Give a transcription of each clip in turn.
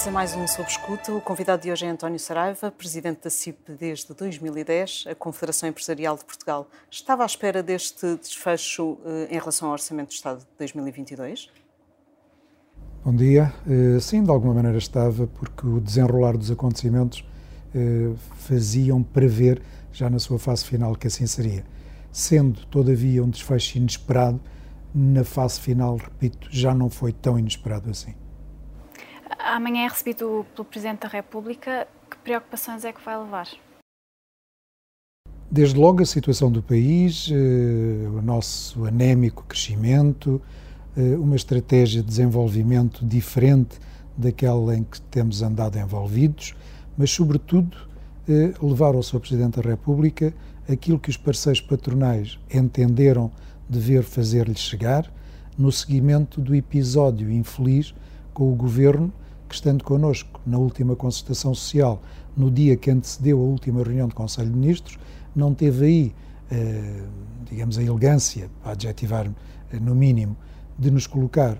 Bem-vindos a mais um Sob Escuta. O convidado de hoje é António Saraiva, presidente da CIP desde 2010, a Confederação Empresarial de Portugal. Estava à espera deste desfecho eh, em relação ao Orçamento do Estado de 2022? Bom dia. Eh, sim, de alguma maneira estava, porque o desenrolar dos acontecimentos eh, faziam prever, já na sua fase final, que assim seria. Sendo, todavia, um desfecho inesperado, na fase final, repito, já não foi tão inesperado assim. Amanhã é recebido pelo Presidente da República. Que preocupações é que vai levar? Desde logo a situação do país, eh, o nosso anémico crescimento, eh, uma estratégia de desenvolvimento diferente daquela em que temos andado envolvidos, mas, sobretudo, eh, levar ao Sr. Presidente da República aquilo que os parceiros patronais entenderam dever fazer-lhe chegar no seguimento do episódio infeliz com o Governo que, estando connosco na última consultação social, no dia que antecedeu a última reunião do Conselho de Ministros, não teve aí, eh, digamos, a elegância, para adjetivar no mínimo, de nos colocar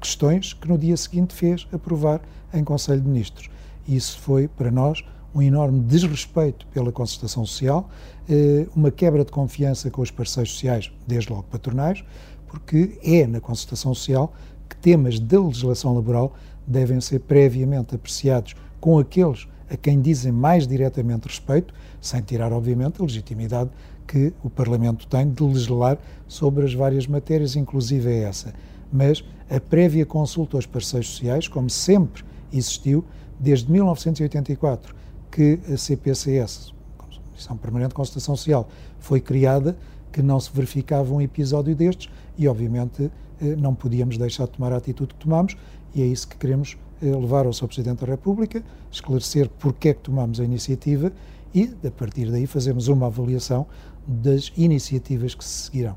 questões que no dia seguinte fez aprovar em Conselho de Ministros. Isso foi, para nós, um enorme desrespeito pela concertação social, eh, uma quebra de confiança com os parceiros sociais, desde logo patronais, porque é na concertação social que temas da legislação laboral devem ser previamente apreciados com aqueles a quem dizem mais diretamente respeito, sem tirar, obviamente, a legitimidade que o Parlamento tem de legislar sobre as várias matérias, inclusive é essa. Mas a prévia consulta aos parceiros sociais, como sempre existiu, desde 1984, que a CPCS, Comissão Permanente de Consultação Social, foi criada, que não se verificava um episódio destes e, obviamente, não podíamos deixar de tomar a atitude que tomamos e é isso que queremos eh, levar ao Sr. Presidente da República, esclarecer porque é que tomamos a iniciativa e, a partir daí, fazemos uma avaliação das iniciativas que se seguirão.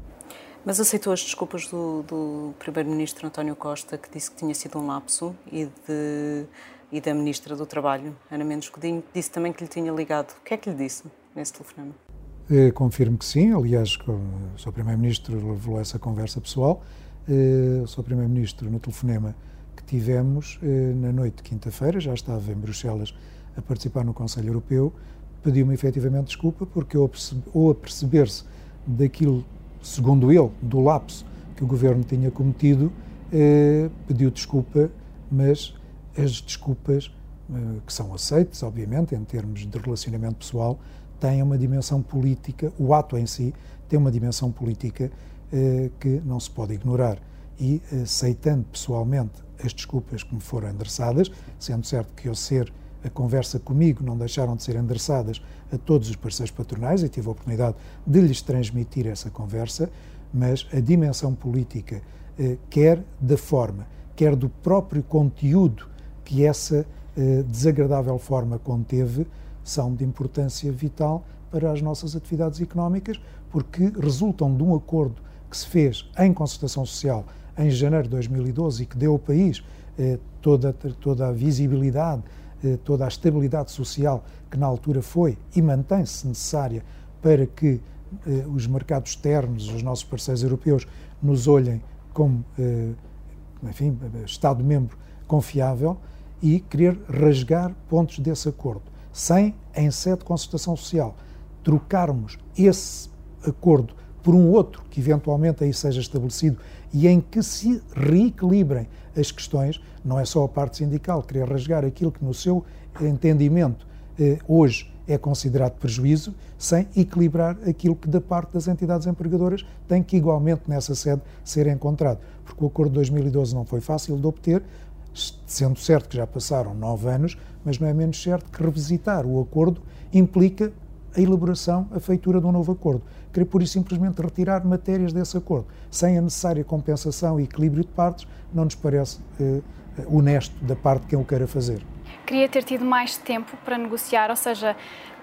Mas aceitou as desculpas do, do Primeiro-Ministro António Costa, que disse que tinha sido um lapso, e, de, e da Ministra do Trabalho, Ana Mendes Godinho, que disse também que lhe tinha ligado. O que é que lhe disse nesse telefonema? Eh, confirmo que sim, aliás, o Sr. Primeiro-Ministro revelou essa conversa pessoal. Eh, o Sr. Primeiro-Ministro, no telefonema que tivemos eh, na noite de quinta-feira, já estava em Bruxelas a participar no Conselho Europeu, pediu-me efetivamente desculpa porque ou a perceber-se daquilo, segundo ele, do lapso que o governo tinha cometido, eh, pediu desculpa, mas as desculpas, eh, que são aceitas, obviamente, em termos de relacionamento pessoal, têm uma dimensão política, o ato em si tem uma dimensão política que não se pode ignorar. E aceitando pessoalmente as desculpas que me foram endereçadas, sendo certo que eu ser a conversa comigo não deixaram de ser endereçadas a todos os parceiros patronais e tive a oportunidade de lhes transmitir essa conversa, mas a dimensão política, eh, quer da forma, quer do próprio conteúdo que essa eh, desagradável forma conteve, são de importância vital para as nossas atividades económicas, porque resultam de um acordo que se fez em concertação social em janeiro de 2012 e que deu ao país eh, toda, toda a visibilidade eh, toda a estabilidade social que na altura foi e mantém-se necessária para que eh, os mercados externos, os nossos parceiros europeus, nos olhem como, eh, enfim, Estado-membro confiável e querer rasgar pontos desse acordo, sem, em sede de consultação social, trocarmos esse acordo por um outro que eventualmente aí seja estabelecido e em que se reequilibrem as questões, não é só a parte sindical querer rasgar aquilo que no seu entendimento eh, hoje é considerado prejuízo, sem equilibrar aquilo que da parte das entidades empregadoras tem que igualmente nessa sede ser encontrado. Porque o acordo de 2012 não foi fácil de obter, sendo certo que já passaram nove anos, mas não é menos certo que revisitar o acordo implica a elaboração, a feitura de um novo acordo. Querer, por isso, simplesmente retirar matérias desse acordo, sem a necessária compensação e equilíbrio de partes, não nos parece eh, honesto da parte de quem o queira fazer. Queria ter tido mais tempo para negociar, ou seja,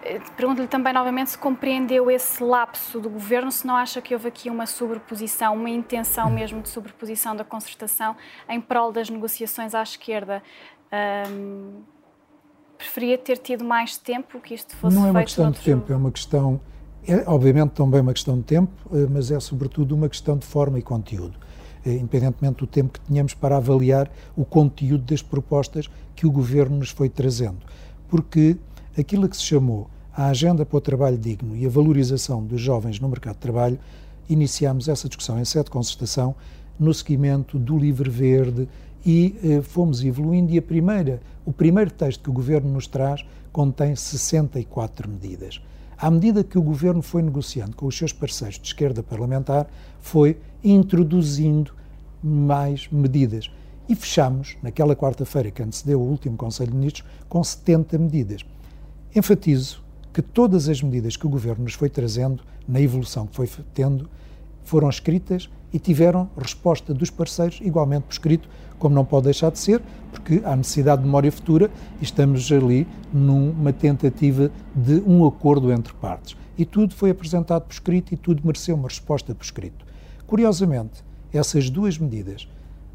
eh, pergunto-lhe também novamente se compreendeu esse lapso do governo, se não acha que houve aqui uma sobreposição, uma intenção mesmo de sobreposição da concertação em prol das negociações à esquerda. Um, preferia ter tido mais tempo que isto fosse Não é uma questão de tempo, é uma questão, é obviamente também uma questão de tempo, eh, mas é sobretudo uma questão de forma e conteúdo. independentemente do tempo que tínhamos para avaliar o conteúdo das propostas que o Governo nos foi trazendo. Porque aquilo que se chamou a Agenda para o Trabalho Digno e a valorização dos jovens no mercado de trabalho, iniciámos essa discussão em sede de concertação no seguimento do Livre Verde e eh, fomos evoluindo e a primeira, o primeiro texto que o Governo nos traz contém 64 medidas. À medida que o Governo foi negociando com os seus parceiros de esquerda parlamentar, foi introduzindo mais medidas. E fechamos, naquela quarta-feira que antecedeu o último Conselho de Ministros, com 70 medidas. Enfatizo que todas as medidas que o Governo nos foi trazendo, na evolução que foi tendo, foram escritas e tiveram resposta dos parceiros igualmente por escrito, como não pode deixar de ser, porque há necessidade de memória futura e estamos ali numa tentativa de um acordo entre partes. E tudo foi apresentado por escrito e tudo mereceu uma resposta por escrito. Curiosamente, essas duas medidas,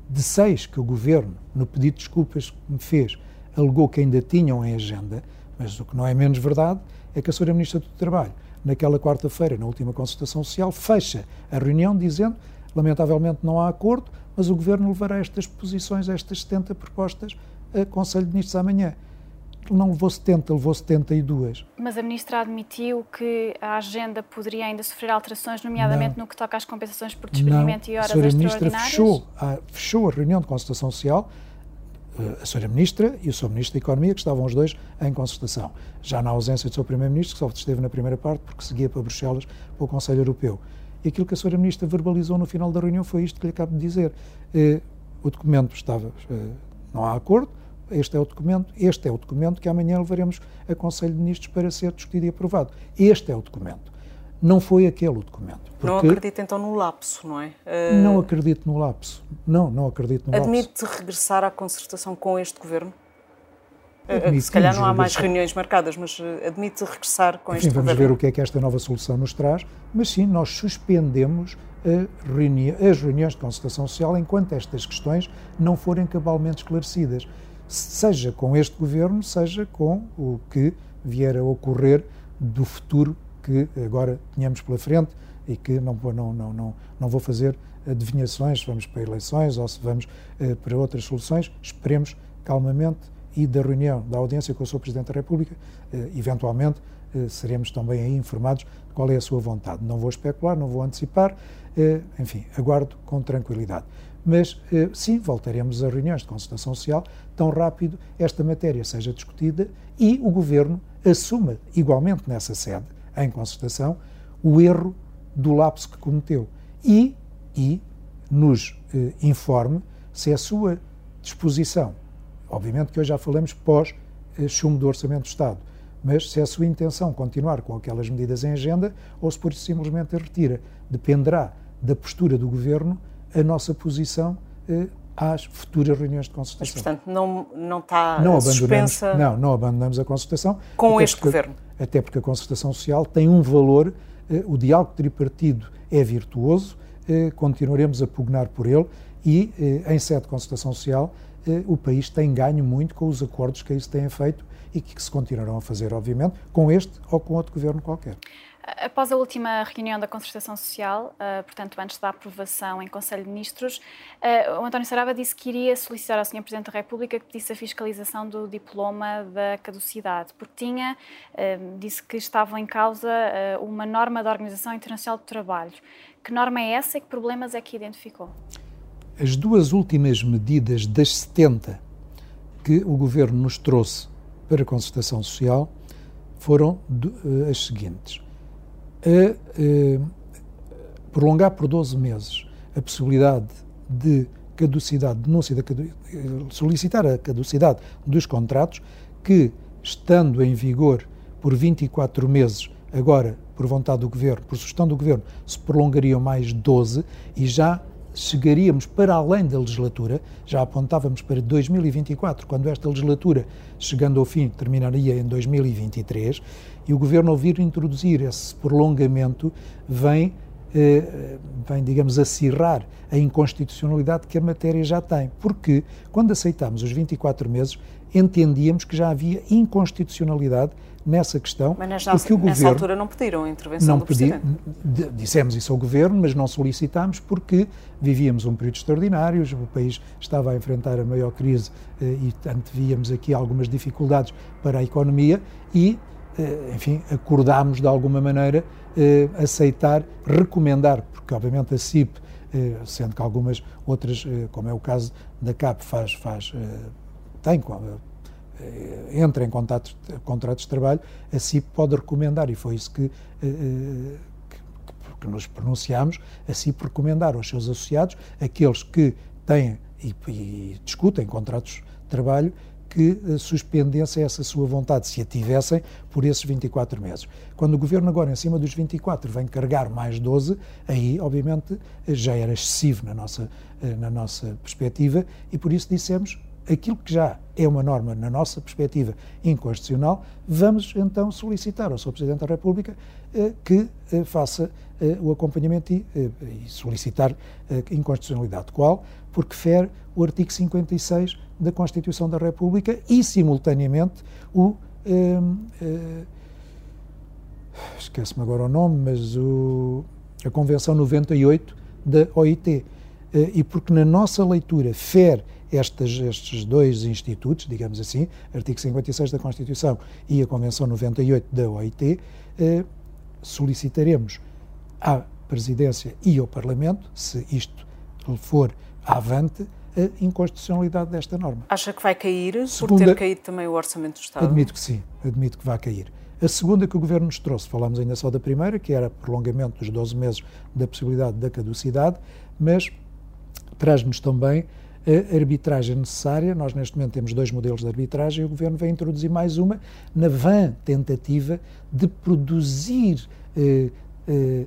de seis que o Governo, no pedido de desculpas que me fez, alegou que ainda tinham em agenda, mas o que não é menos verdade é que a Sra. Ministra do Trabalho, naquela quarta-feira, na última consultação social, fecha a reunião dizendo lamentavelmente não há acordo, mas o Governo levará estas posições, estas 70 propostas, a Conselho de Ministros amanhã. Não levou 70, levou 72. Mas a Ministra admitiu que a agenda poderia ainda sofrer alterações, nomeadamente não. no que toca às compensações por despedimento e horas a extraordinárias? A Ministra fechou a, fechou a reunião de consultação social a Sra. Ministra e o Sr. Ministro da Economia, que estavam os dois em concertação. Já na ausência do Sr. Primeiro-Ministro, que só esteve na primeira parte porque seguia para Bruxelas para o Conselho Europeu. E aquilo que a Sra. Ministra verbalizou no final da reunião foi isto que lhe acabo de dizer. Eh, o documento estava, eh, não há acordo, este é o documento, este é o documento que amanhã levaremos a Conselho de Ministros para ser discutido e aprovado. Este é o documento. Não foi aquele o documento. Não acredita então no lapso, não é? Uh... Não acredito no lapso. Não, não acredito no Admite lapso. Admite regressar à concertação com este governo? Se calhar não há mais reuniões marcadas, mas admite regressar com Enfim, este vamos ver o que é que esta nova solução nos traz, mas sim, nós suspendemos reuni as reuniões de concertação social enquanto estas questões não forem cabalmente esclarecidas, seja com este governo, seja com o que vier a ocorrer do futuro que agora tínhamos pela frente e que não, não, não, não, não vou fazer adivinhações se vamos para eleições ou se vamos uh, para outras soluções. Esperemos calmamente e da reunião da audiência com o Sr. Presidente da República, uh, eventualmente uh, seremos também aí informados de qual é a sua vontade. Não vou especular, não vou antecipar, enfim, aguardo com tranquilidade. Mas sim, voltaremos a reuniões de consultação social tão rápido esta matéria seja discutida e o Governo assuma igualmente nessa sede em concertação, o erro do lapso que cometeu e, e nos eh, informe se a sua disposição, obviamente que hoje já falamos pós-chumbo do Orçamento do Estado, mas se é a sua intenção continuar com aquelas medidas em agenda ou se por isso simplesmente a retira. Dependerá da postura do Governo a nossa posição eh, às futuras reuniões de consultação. Mas, portanto, não, não está não suspensa... Não, não abandonamos a consultação. Com este porque, Governo? Até porque a consultação social tem um valor, eh, o diálogo tripartido é virtuoso, eh, continuaremos a pugnar por ele e, eh, em sede de consultação social, eh, o país tem ganho muito com os acordos que isso têm feito e que se continuarão a fazer, obviamente, com este ou com outro Governo qualquer. Após a última reunião da concertação social, uh, portanto, antes da aprovação em Conselho de Ministros, o António Sarava disse que iria solicitar ao Sr. Presidente da República que pedisse a fiscalização do diploma da caducidade, porque tinha, disse que estavam em causa uma norma da Organização Internacional do Trabalho. Que norma é essa e que problemas é que identificou? As duas últimas medidas das 70 que o Governo nos trouxe para a concertação social foram as seguintes. A, a prolongar por 12 meses a possibilidade de caducidade, denúncia da solicitar a caducidade dos contratos que, estando em vigor por 24 meses, agora, por vontade do Governo, por sugestão do Governo, se prolongariam mais 12 e já chegaríamos para além da legislatura, já apontávamos para 2024, quando esta legislatura, chegando ao fim, terminaria em 2023, e o Governo, ao vir introduzir esse prolongamento, vem, eh, vem, digamos, acirrar a inconstitucionalidade que a matéria já tem. Porque, quando aceitámos os 24 meses, entendíamos que já havia inconstitucionalidade nessa questão. Mas nessa, porque o nessa governo, altura não pediram a intervenção não do pedi, Presidente? Dissemos isso ao Governo, mas não solicitámos porque vivíamos um período extraordinário, o país estava a enfrentar a maior crise eh, e antevíamos aqui algumas dificuldades para a economia e, eh, enfim, acordámos de alguma maneira eh, aceitar, recomendar, porque obviamente a CIP, sendo que algumas outras, como é o caso da CAP, faz, faz tem entra em contratos, de trabalho, a CIP pode recomendar, e foi isso que, eh, que, que nos pronunciámos, a CIP recomendar aos seus associados, aqueles que têm e, e discutem contratos de trabalho, que eh, suspendessem essa sua vontade, se a tivessem, por esses 24 meses. Quando o Governo agora, em cima dos 24, vem carregar mais 12, aí, obviamente, já era excessivo na nossa, na nossa perspectiva e por isso dissemos aquilo que já é uma norma, na nossa perspectiva, inconstitucional, vamos então solicitar ao Sr. Presidente da República eh, que eh, faça eh, o acompanhamento e, eh, e solicitar a inconstitucionalidade. Qual? Porque fere o artigo 56 da Constituição da República e, simultaneamente, o. Eh, eh, esquece-me agora o nome, mas o, a Convenção 98 da OIT. e porque, na nossa leitura, fere estes, estes dois institutos, digamos assim, artigo 56 da Constituição e a Convenção 98 da OIT, eh, solicitaremos à Presidência e ao Parlamento, se isto for avante, a inconstitucionalidade desta norma. Acha que vai cair Segunda, por ter caído também o Orçamento do Estado? Admito que sim, admito que vai cair. A segunda que o Governo nos trouxe, falamos ainda só da primeira, que era prolongamento dos 12 meses da possibilidade da caducidade, mas traz-nos também a arbitragem necessária. Nós, neste momento, temos dois modelos de arbitragem e o Governo vai introduzir mais uma na vã tentativa de produzir eh, eh,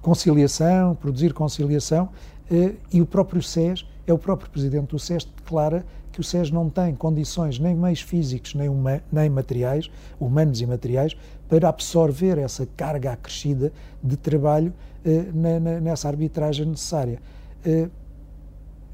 conciliação, produzir conciliação, eh, e o próprio SES, é o próprio Presidente do SES declara que o SES não tem condições, nem meios físicos, nem, uma, nem materiais, humanos e materiais, para absorver essa carga acrescida de trabalho eh, na, na, nessa arbitragem necessária.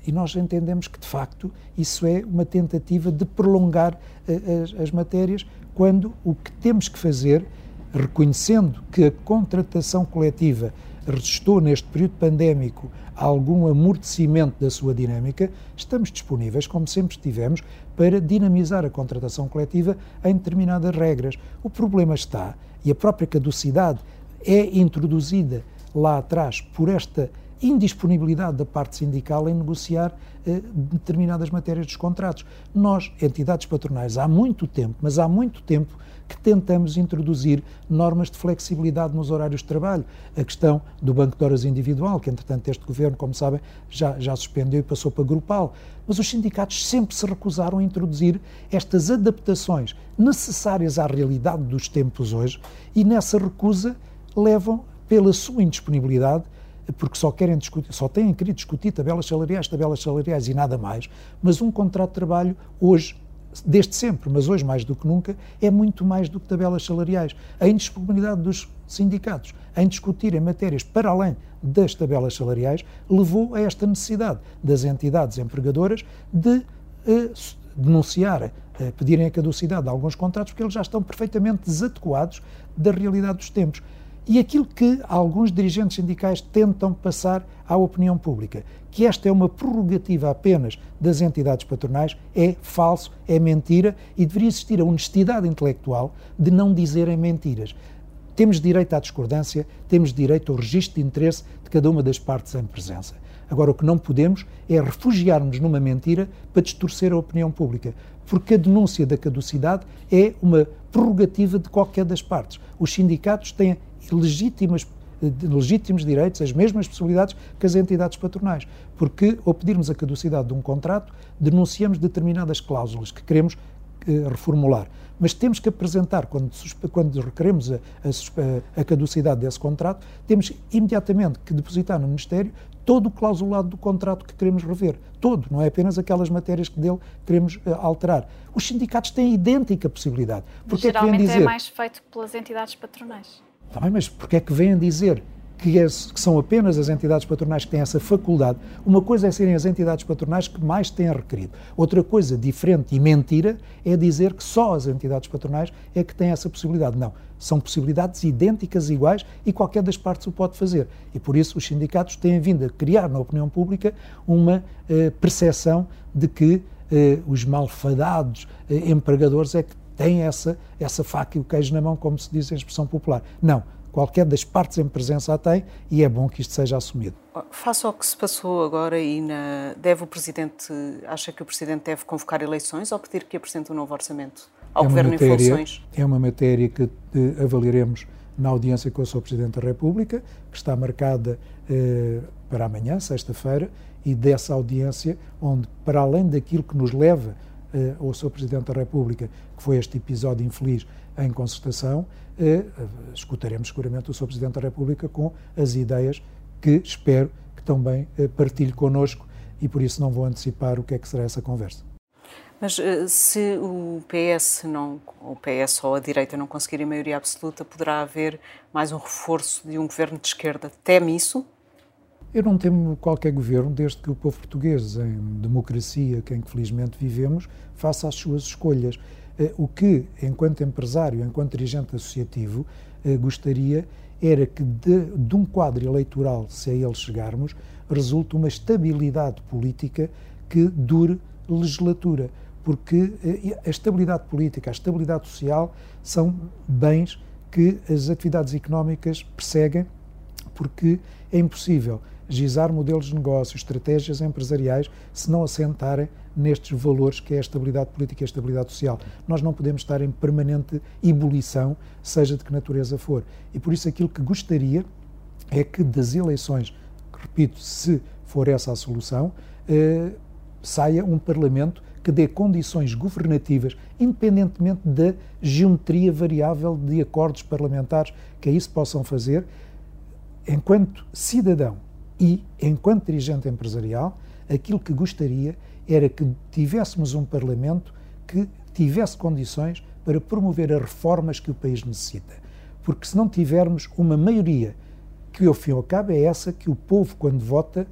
Eh, e nós entendemos que, de facto, isso é uma tentativa de prolongar uh, as, as matérias, quando o que temos que fazer, reconhecendo que a contratação coletiva resistou neste período pandémico a algum amortecimento da sua dinâmica, estamos disponíveis, como sempre estivemos, para dinamizar a contratação coletiva em determinadas regras. O problema está, e a própria caducidade é introduzida lá atrás por esta indisponibilidade da parte sindical em negociar eh, determinadas matérias dos contratos. Nós, entidades patronais, há muito tempo, mas há muito tempo que tentamos introduzir normas de flexibilidade nos horários de trabalho. A questão do banco de horas individual, que entretanto este governo, como sabem, já, já suspendeu e passou para grupal. Mas os sindicatos sempre se recusaram a introduzir estas adaptações necessárias à realidade dos tempos hoje e nessa recusa levam, pela sua indisponibilidade, porque só querem discutir, só têm querido discutir tabelas salariais, tabelas salariais e nada mais, mas um contrato de trabalho hoje desde sempre, mas hoje mais do que nunca, é muito mais do que tabelas salariais. A indisponibilidade dos sindicatos em discutirem matérias para além das tabelas salariais levou a esta necessidade das entidades empregadoras de eh, denunciar, eh, pedirem a caducidade de alguns contratos, porque eles já estão perfeitamente desadequados da realidade dos tempos e aquilo que alguns dirigentes sindicais tentam passar à opinião pública, que esta é uma prerrogativa apenas das entidades patronais, é falso, é mentira e deveria existir a honestidade intelectual de não dizerem mentiras. Temos direito à discordância, temos direito ao registro de interesse de cada uma das partes em presença. Agora, o que não podemos é refugiar-nos numa mentira para distorcer a opinião pública, porque a denúncia da caducidade é uma prerrogativa de qualquer das partes. Os sindicatos têm legítimas legítimos direitos, as mesmas possibilidades que as entidades patronais. Porque, ao pedirmos a caducidade de um contrato, denunciamos determinadas cláusulas que queremos eh, reformular. Mas temos que apresentar, quando, quando requeremos a, a, a, caducidade desse contrato, temos imediatamente que depositar no Ministério todo o clausulado do contrato que queremos rever. Todo, não é apenas aquelas matérias que dele queremos uh, alterar. Os sindicatos têm idêntica possibilidade. Porque Geralmente é, dizer, é mais feito pelas entidades patronais. Tá bem, mas porquê é que vêm dizer que, é, que, são apenas as entidades patronais que têm essa faculdade. Uma coisa é serem as entidades patronais que mais têm requerido. Outra coisa diferente e mentira é dizer que só as entidades patronais é que têm essa possibilidade. Não. São possibilidades idênticas, iguais, e qualquer das partes o pode fazer. E por isso os sindicatos têm vindo a criar na opinião pública uma eh, percepção de que eh, os malfadados eh, empregadores é que têm essa, essa faca e o queijo na mão, como se diz em expressão popular. Não qualquer das partes em presença a tem e é bom que isto seja assumido. Face ao que se passou agora e na, deve o Presidente, acha que o Presidente deve convocar eleições ou pedir que apresente um novo orçamento ao é Governo matéria, em funções? É uma matéria que eh, avaliaremos na audiência com o Sr. Presidente da República, que está marcada eh, para amanhã, sexta-feira, e dessa audiência, onde, para além daquilo que nos leva eh, ao Sr. Presidente da República, que foi este episódio infeliz em concertação, eh, escutaremos seguramente o Sr. Presidente da República com as ideias que espero que também eh, partilhe connosco e por isso não vou antecipar o que é que será essa conversa. Mas eh, se o PS não, o PS ou a direita não conseguirem maioria absoluta, poderá haver mais um reforço de um governo de esquerda? Teme isso? Eu não temo qualquer governo, desde que o povo português, em democracia, que infelizmente vivemos, faça as suas escolhas. Eh, o que, enquanto empresário, enquanto dirigente associativo, eh, gostaria era que de, de um quadro eleitoral, se a ele chegarmos, resulte uma estabilidade política que dure legislatura. Porque eh, a estabilidade política, a estabilidade social são bens que as atividades económicas perseguem, porque é impossível gizar modelos de negócio, estratégias empresariais, se não assentarem nestes valores que é a estabilidade política e a estabilidade social. Nós não podemos estar em permanente ebulição, seja de que natureza for. E por isso aquilo que gostaria é que das eleições, repito, se for essa a solução, eh, saia um Parlamento que dê condições governativas, independentemente da geometria variável de acordos parlamentares que aí se possam fazer, enquanto cidadão e, enquanto dirigente empresarial, aquilo que gostaria era que tivéssemos um Parlamento que tivesse condições para promover as reformas que o país necessita. Porque se não tivermos uma maioria que, ao fim e ao cabo, é essa que o povo, quando vota,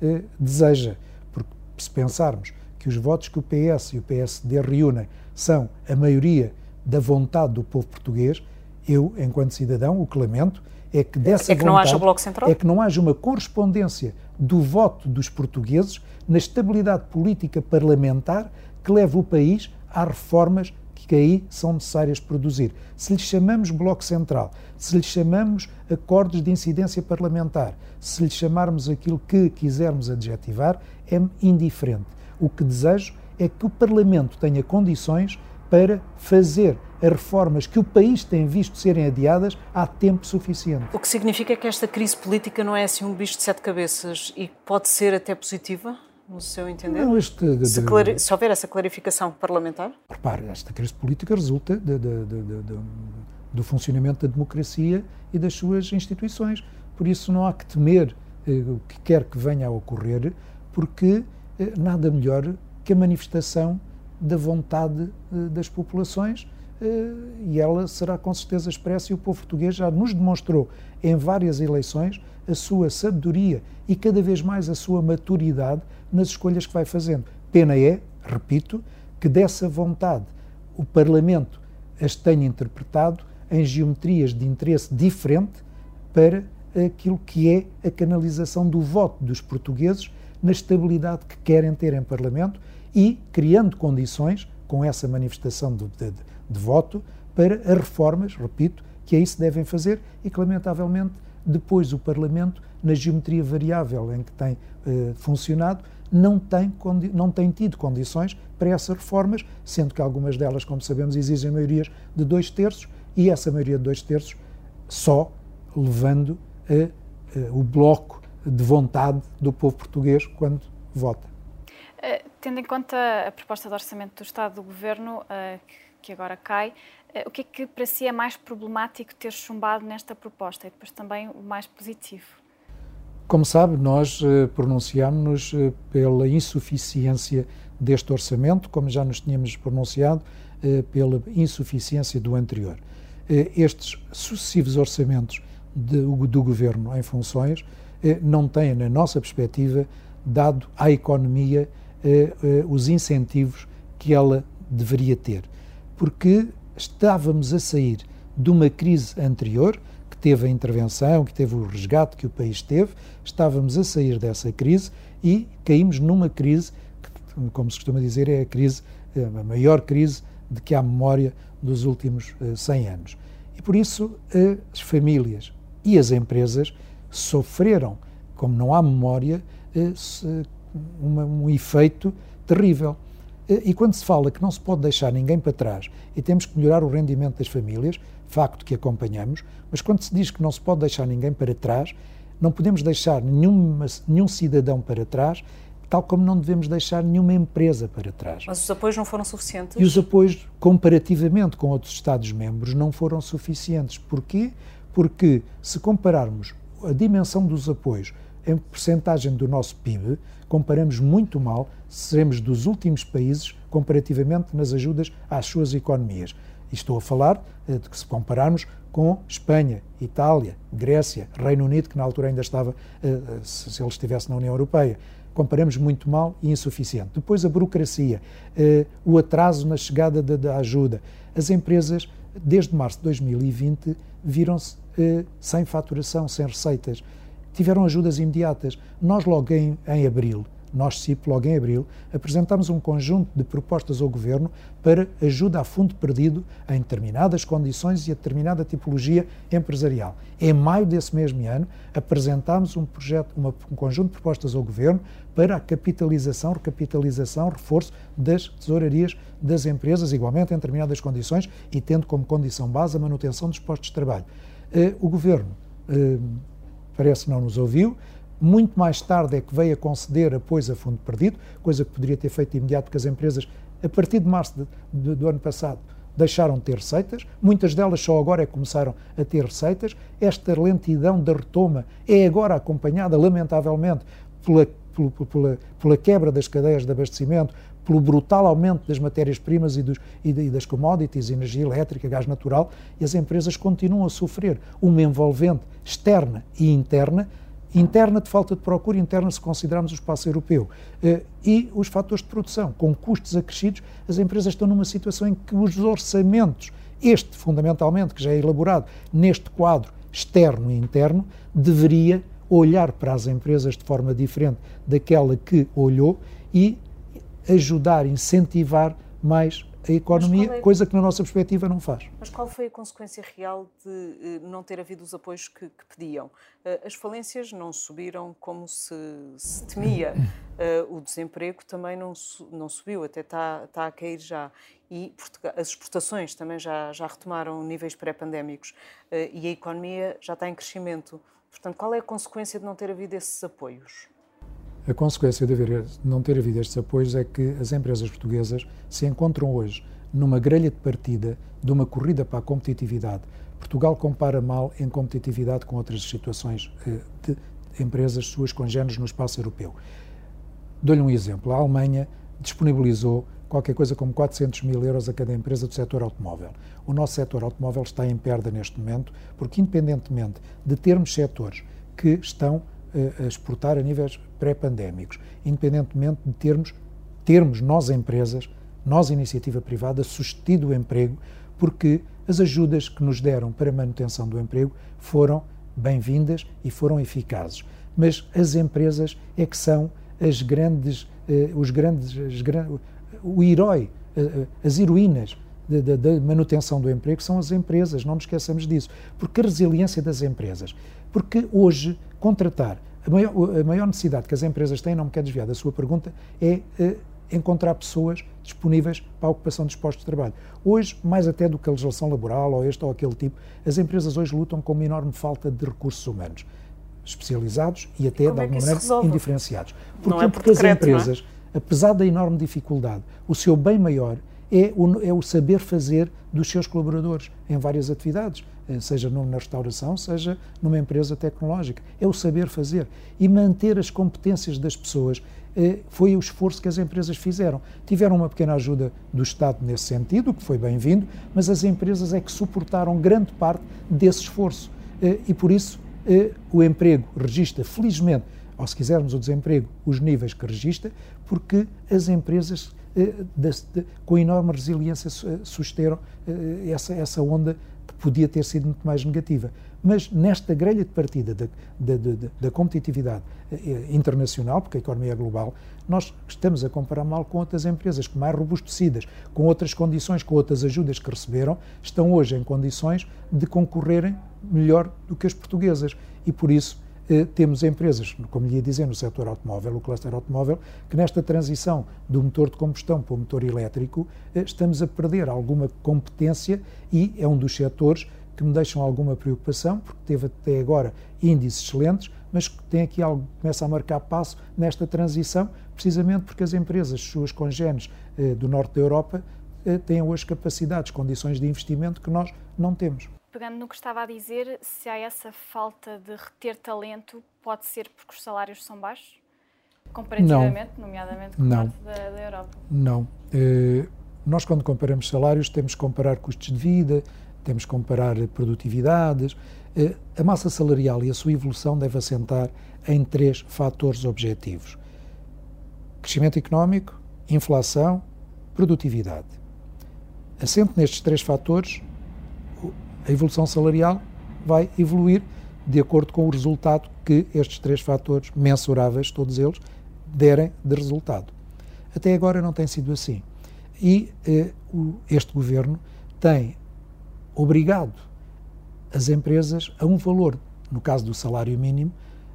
eh, deseja. Porque se pensarmos que os votos que o PS e o PSD reúnem são a maioria da vontade do povo português, eu, enquanto cidadão, o que lamento é que dessa é que não haja bloco central? É que não haja uma correspondência do voto dos portugueses na estabilidade política parlamentar que leva o país às reformas que aí são necessárias produzir. Se lhe chamamos Bloco Central, se lhe chamamos acordos de incidência parlamentar, se lhe chamarmos aquilo que quisermos adjetivar, é indiferente. O que desejo é que o Parlamento tenha condições para fazer as reformas que o país tem visto serem adiadas há tempo suficiente. O que significa que esta crise política não é assim um bicho de sete cabeças e pode ser até positiva? no seu entender? Não, este, de, se, clari... se, houver essa clarificação parlamentar? Repare, esta crise política resulta de, de, do funcionamento da democracia e das suas instituições. Por isso não há que temer eh, o que quer que venha a ocorrer, porque eh, nada melhor que a manifestação da vontade eh, das populações eh, e ela será com certeza expressa e o povo português já nos demonstrou em várias eleições a sua sabedoria e cada vez mais a sua maturidade nas escolhas que vai fazendo. Pena é, repito, que dessa vontade o Parlamento as tenha interpretado em geometrias de interesse diferente para aquilo que é a canalização do voto dos portugueses na estabilidade que querem ter em Parlamento e criando condições, com essa manifestação de, de, de voto, para as reformas, repito, que aí se devem fazer e que, lamentavelmente, depois o Parlamento, na geometria variável em que tem eh, funcionado, não tem, não tem tido condições para essas reformas, sendo que algumas delas, como sabemos, exigem maiorias de dois terços e essa maioria de dois terços só levando a, a, o bloco de vontade do povo português quando vota. Tendo em conta a proposta de orçamento do Estado do Governo, uh, que agora cai, uh, o que é que para si é mais problemático ter chumbado nesta proposta e depois também o mais positivo? Como sabe, nós pronunciámos-nos pela insuficiência deste orçamento, como já nos tínhamos pronunciado pela insuficiência do anterior. Estes sucessivos orçamentos de, do governo em funções eh, não tem, na nossa perspectiva, dado à economia eh, eh, os incentivos que ela deveria ter. Porque estávamos a sair de uma crise anterior, que teve a intervenção, que teve o resgate que o país teve, estávamos a sair dessa crise e caímos numa crise que, como se costuma dizer, é a crise, a maior crise de que há memória dos últimos 100 anos. E por isso as famílias e as empresas sofreram, como não há memória, um efeito terrível. E quando se fala que não se pode deixar ninguém para trás e temos que melhorar o rendimento das famílias, facto que acompanhamos, mas quando se diz que não se pode deixar ninguém para trás, não podemos deixar nenhuma, nenhum cidadão para trás, tal como não devemos deixar nenhuma empresa para trás. Mas os apoios não foram suficientes? E os apoios, comparativamente com outros Estados-membros, não foram suficientes. Porquê? Porque se compararmos a dimensão dos apoios em percentagem do nosso PIB, comparamos muito mal, seremos dos últimos países comparativamente nas ajudas às suas economias. E estou a falar eh, de que se compararmos com Espanha, Itália, Grécia, Reino Unido, que na altura ainda estava, eh, eh, se ele estivesse na União Europeia. Comparamos muito mal e insuficiente. Depois a burocracia, o atraso na chegada da ajuda. As empresas, desde março de 2020, viram-se sem faturação, sem receitas tiveram ajudas imediatas. Nós, logo em, em abril, nós, CIP, logo em abril, apresentámos um conjunto de propostas ao Governo para ajuda a fundo perdido em determinadas condições e a determinada tipologia empresarial. Em maio desse mesmo ano, apresentámos um, projeto, uma, um conjunto de propostas ao Governo para a capitalização, recapitalização, reforço das tesourarias das empresas, igualmente em determinadas condições e tendo como condição base a manutenção dos postos de trabalho. Uh, o Governo uh, parece não nos ouviu. Muito mais tarde é que veio a conceder apoios a fundo perdido, coisa que poderia ter feito de imediato, porque as empresas, a partir de março de, de, do ano passado, deixaram de ter receitas, muitas delas só agora é que começaram a ter receitas. Esta lentidão da retoma é agora acompanhada, lamentavelmente, pela, pela, pela, pela quebra das cadeias de abastecimento, pelo brutal aumento das matérias-primas e, e, das commodities, energia elétrica, gás natural, e as empresas continuam a sofrer uma envolvente externa e interna, interna de falta de procura, interna se considerarmos o espaço europeu, eh, e os fatores de produção. Com custos acrescidos, as empresas estão numa situação em que os orçamentos, este fundamentalmente, que já é elaborado neste quadro externo e interno, deveria olhar para as empresas de forma diferente daquela que olhou e ajudar, incentivar mais a economia, é... coisa que na nossa perspectiva não faz. Mas qual foi a consequência real de uh, não ter havido os apoios que, que pediam? Uh, as falências não subiram como se, se temia. Uh, o desemprego também não, não subiu, até está, está a cair já. E Portugal, as exportações também já, já retomaram níveis pré-pandémicos e a economia já está em crescimento. Portanto, qual é a consequência de não ter havido esses apoios? A consequência de haver, não ter havido estes apoios é que as empresas portuguesas se encontram hoje numa grelha de partida de uma corrida para a competitividade. Portugal compara mal em competitividade com outras situações eh, de empresas suas congêneres no espaço europeu. Dou-lhe um exemplo. A Alemanha disponibilizou qualquer coisa como 400 mil euros a cada empresa do setor automóvel. O nosso setor automóvel está em perda neste momento, porque, independentemente de termos setores que estão a exportar a níveis pré-pandémicos, independentemente de termos, termos nós empresas, nós iniciativa privada, sustido o emprego, porque as ajudas que nos deram para a manutenção do emprego foram bem-vindas e foram eficazes. Mas as empresas é que são as grandes, eh, os grandes, as, o herói, eh, eh, as heroínas da manutenção do emprego são as empresas, não nos esqueçamos disso. Porque a resiliência das empresas. Porque hoje contratar. A maior, a maior, necessidade que as empresas têm, não me quer desviar da sua pergunta, é uh, encontrar pessoas disponíveis para a ocupação dos postos de trabalho. Hoje, mais até do que a legislação laboral ou este ou aquele tipo, as empresas hoje lutam com uma enorme falta de recursos humanos especializados e até, de é alguma maneira, indiferenciados. Porquê? É por Porque as é? empresas, é? apesar da enorme dificuldade, o seu bem maior é o, é o saber fazer dos seus colaboradores em várias atividades. Eh, seja na restauração, seja numa empresa tecnológica. É o saber fazer. E manter as competências das pessoas eh, foi o esforço que as empresas fizeram. Tiveram uma pequena ajuda do Estado nesse sentido, que foi bem-vindo, mas as empresas é que suportaram grande parte desse esforço. e por isso o emprego registra, felizmente, ou se quisermos o desemprego, os níveis que registra, porque as empresas com enorme resiliência susteram essa, essa onda que podia ter sido muito mais negativa. Mas nesta grelha de partida da, da, da, da competitividade eh, internacional, porque a economia é global, nós estamos a comparar mal com outras empresas que mais robustecidas, com outras condições, com outras ajudas que receberam, estão hoje em condições de concorrerem melhor do que as portuguesas. E por isso eh, temos empresas, como lhe ia dizer, no setor automóvel, o cluster automóvel, que nesta transição do motor de combustão para o motor elétrico, eh, estamos a perder alguma competência e é um dos setores que me deixam alguma preocupação, porque teve até agora índices excelentes, mas que tem aqui algo, começa a marcar passo nesta transição, precisamente porque as empresas, suas congêneres eh, do norte da Europa, eh, têm hoje capacidades, condições de investimento que nós não temos. Pegando no que estava a dizer, se há essa falta de reter talento, pode ser porque os salários são baixos? Comparativamente, não. nomeadamente com o norte da, da Europa? Não. Eh, nós, quando comparamos salários, temos que comparar custos de vida, temos que comparar produtividades. Eh, a massa salarial e a sua evolução deve assentar em três fatores objetivos: crescimento económico, inflação, produtividade. Assente nestes três fatores, a evolução salarial vai evoluir de acordo com o resultado que estes três fatores, mensuráveis, todos eles, derem de resultado. Até agora não tem sido assim. E eh, o, este governo tem obrigado as empresas a um valor, no caso do salário mínimo,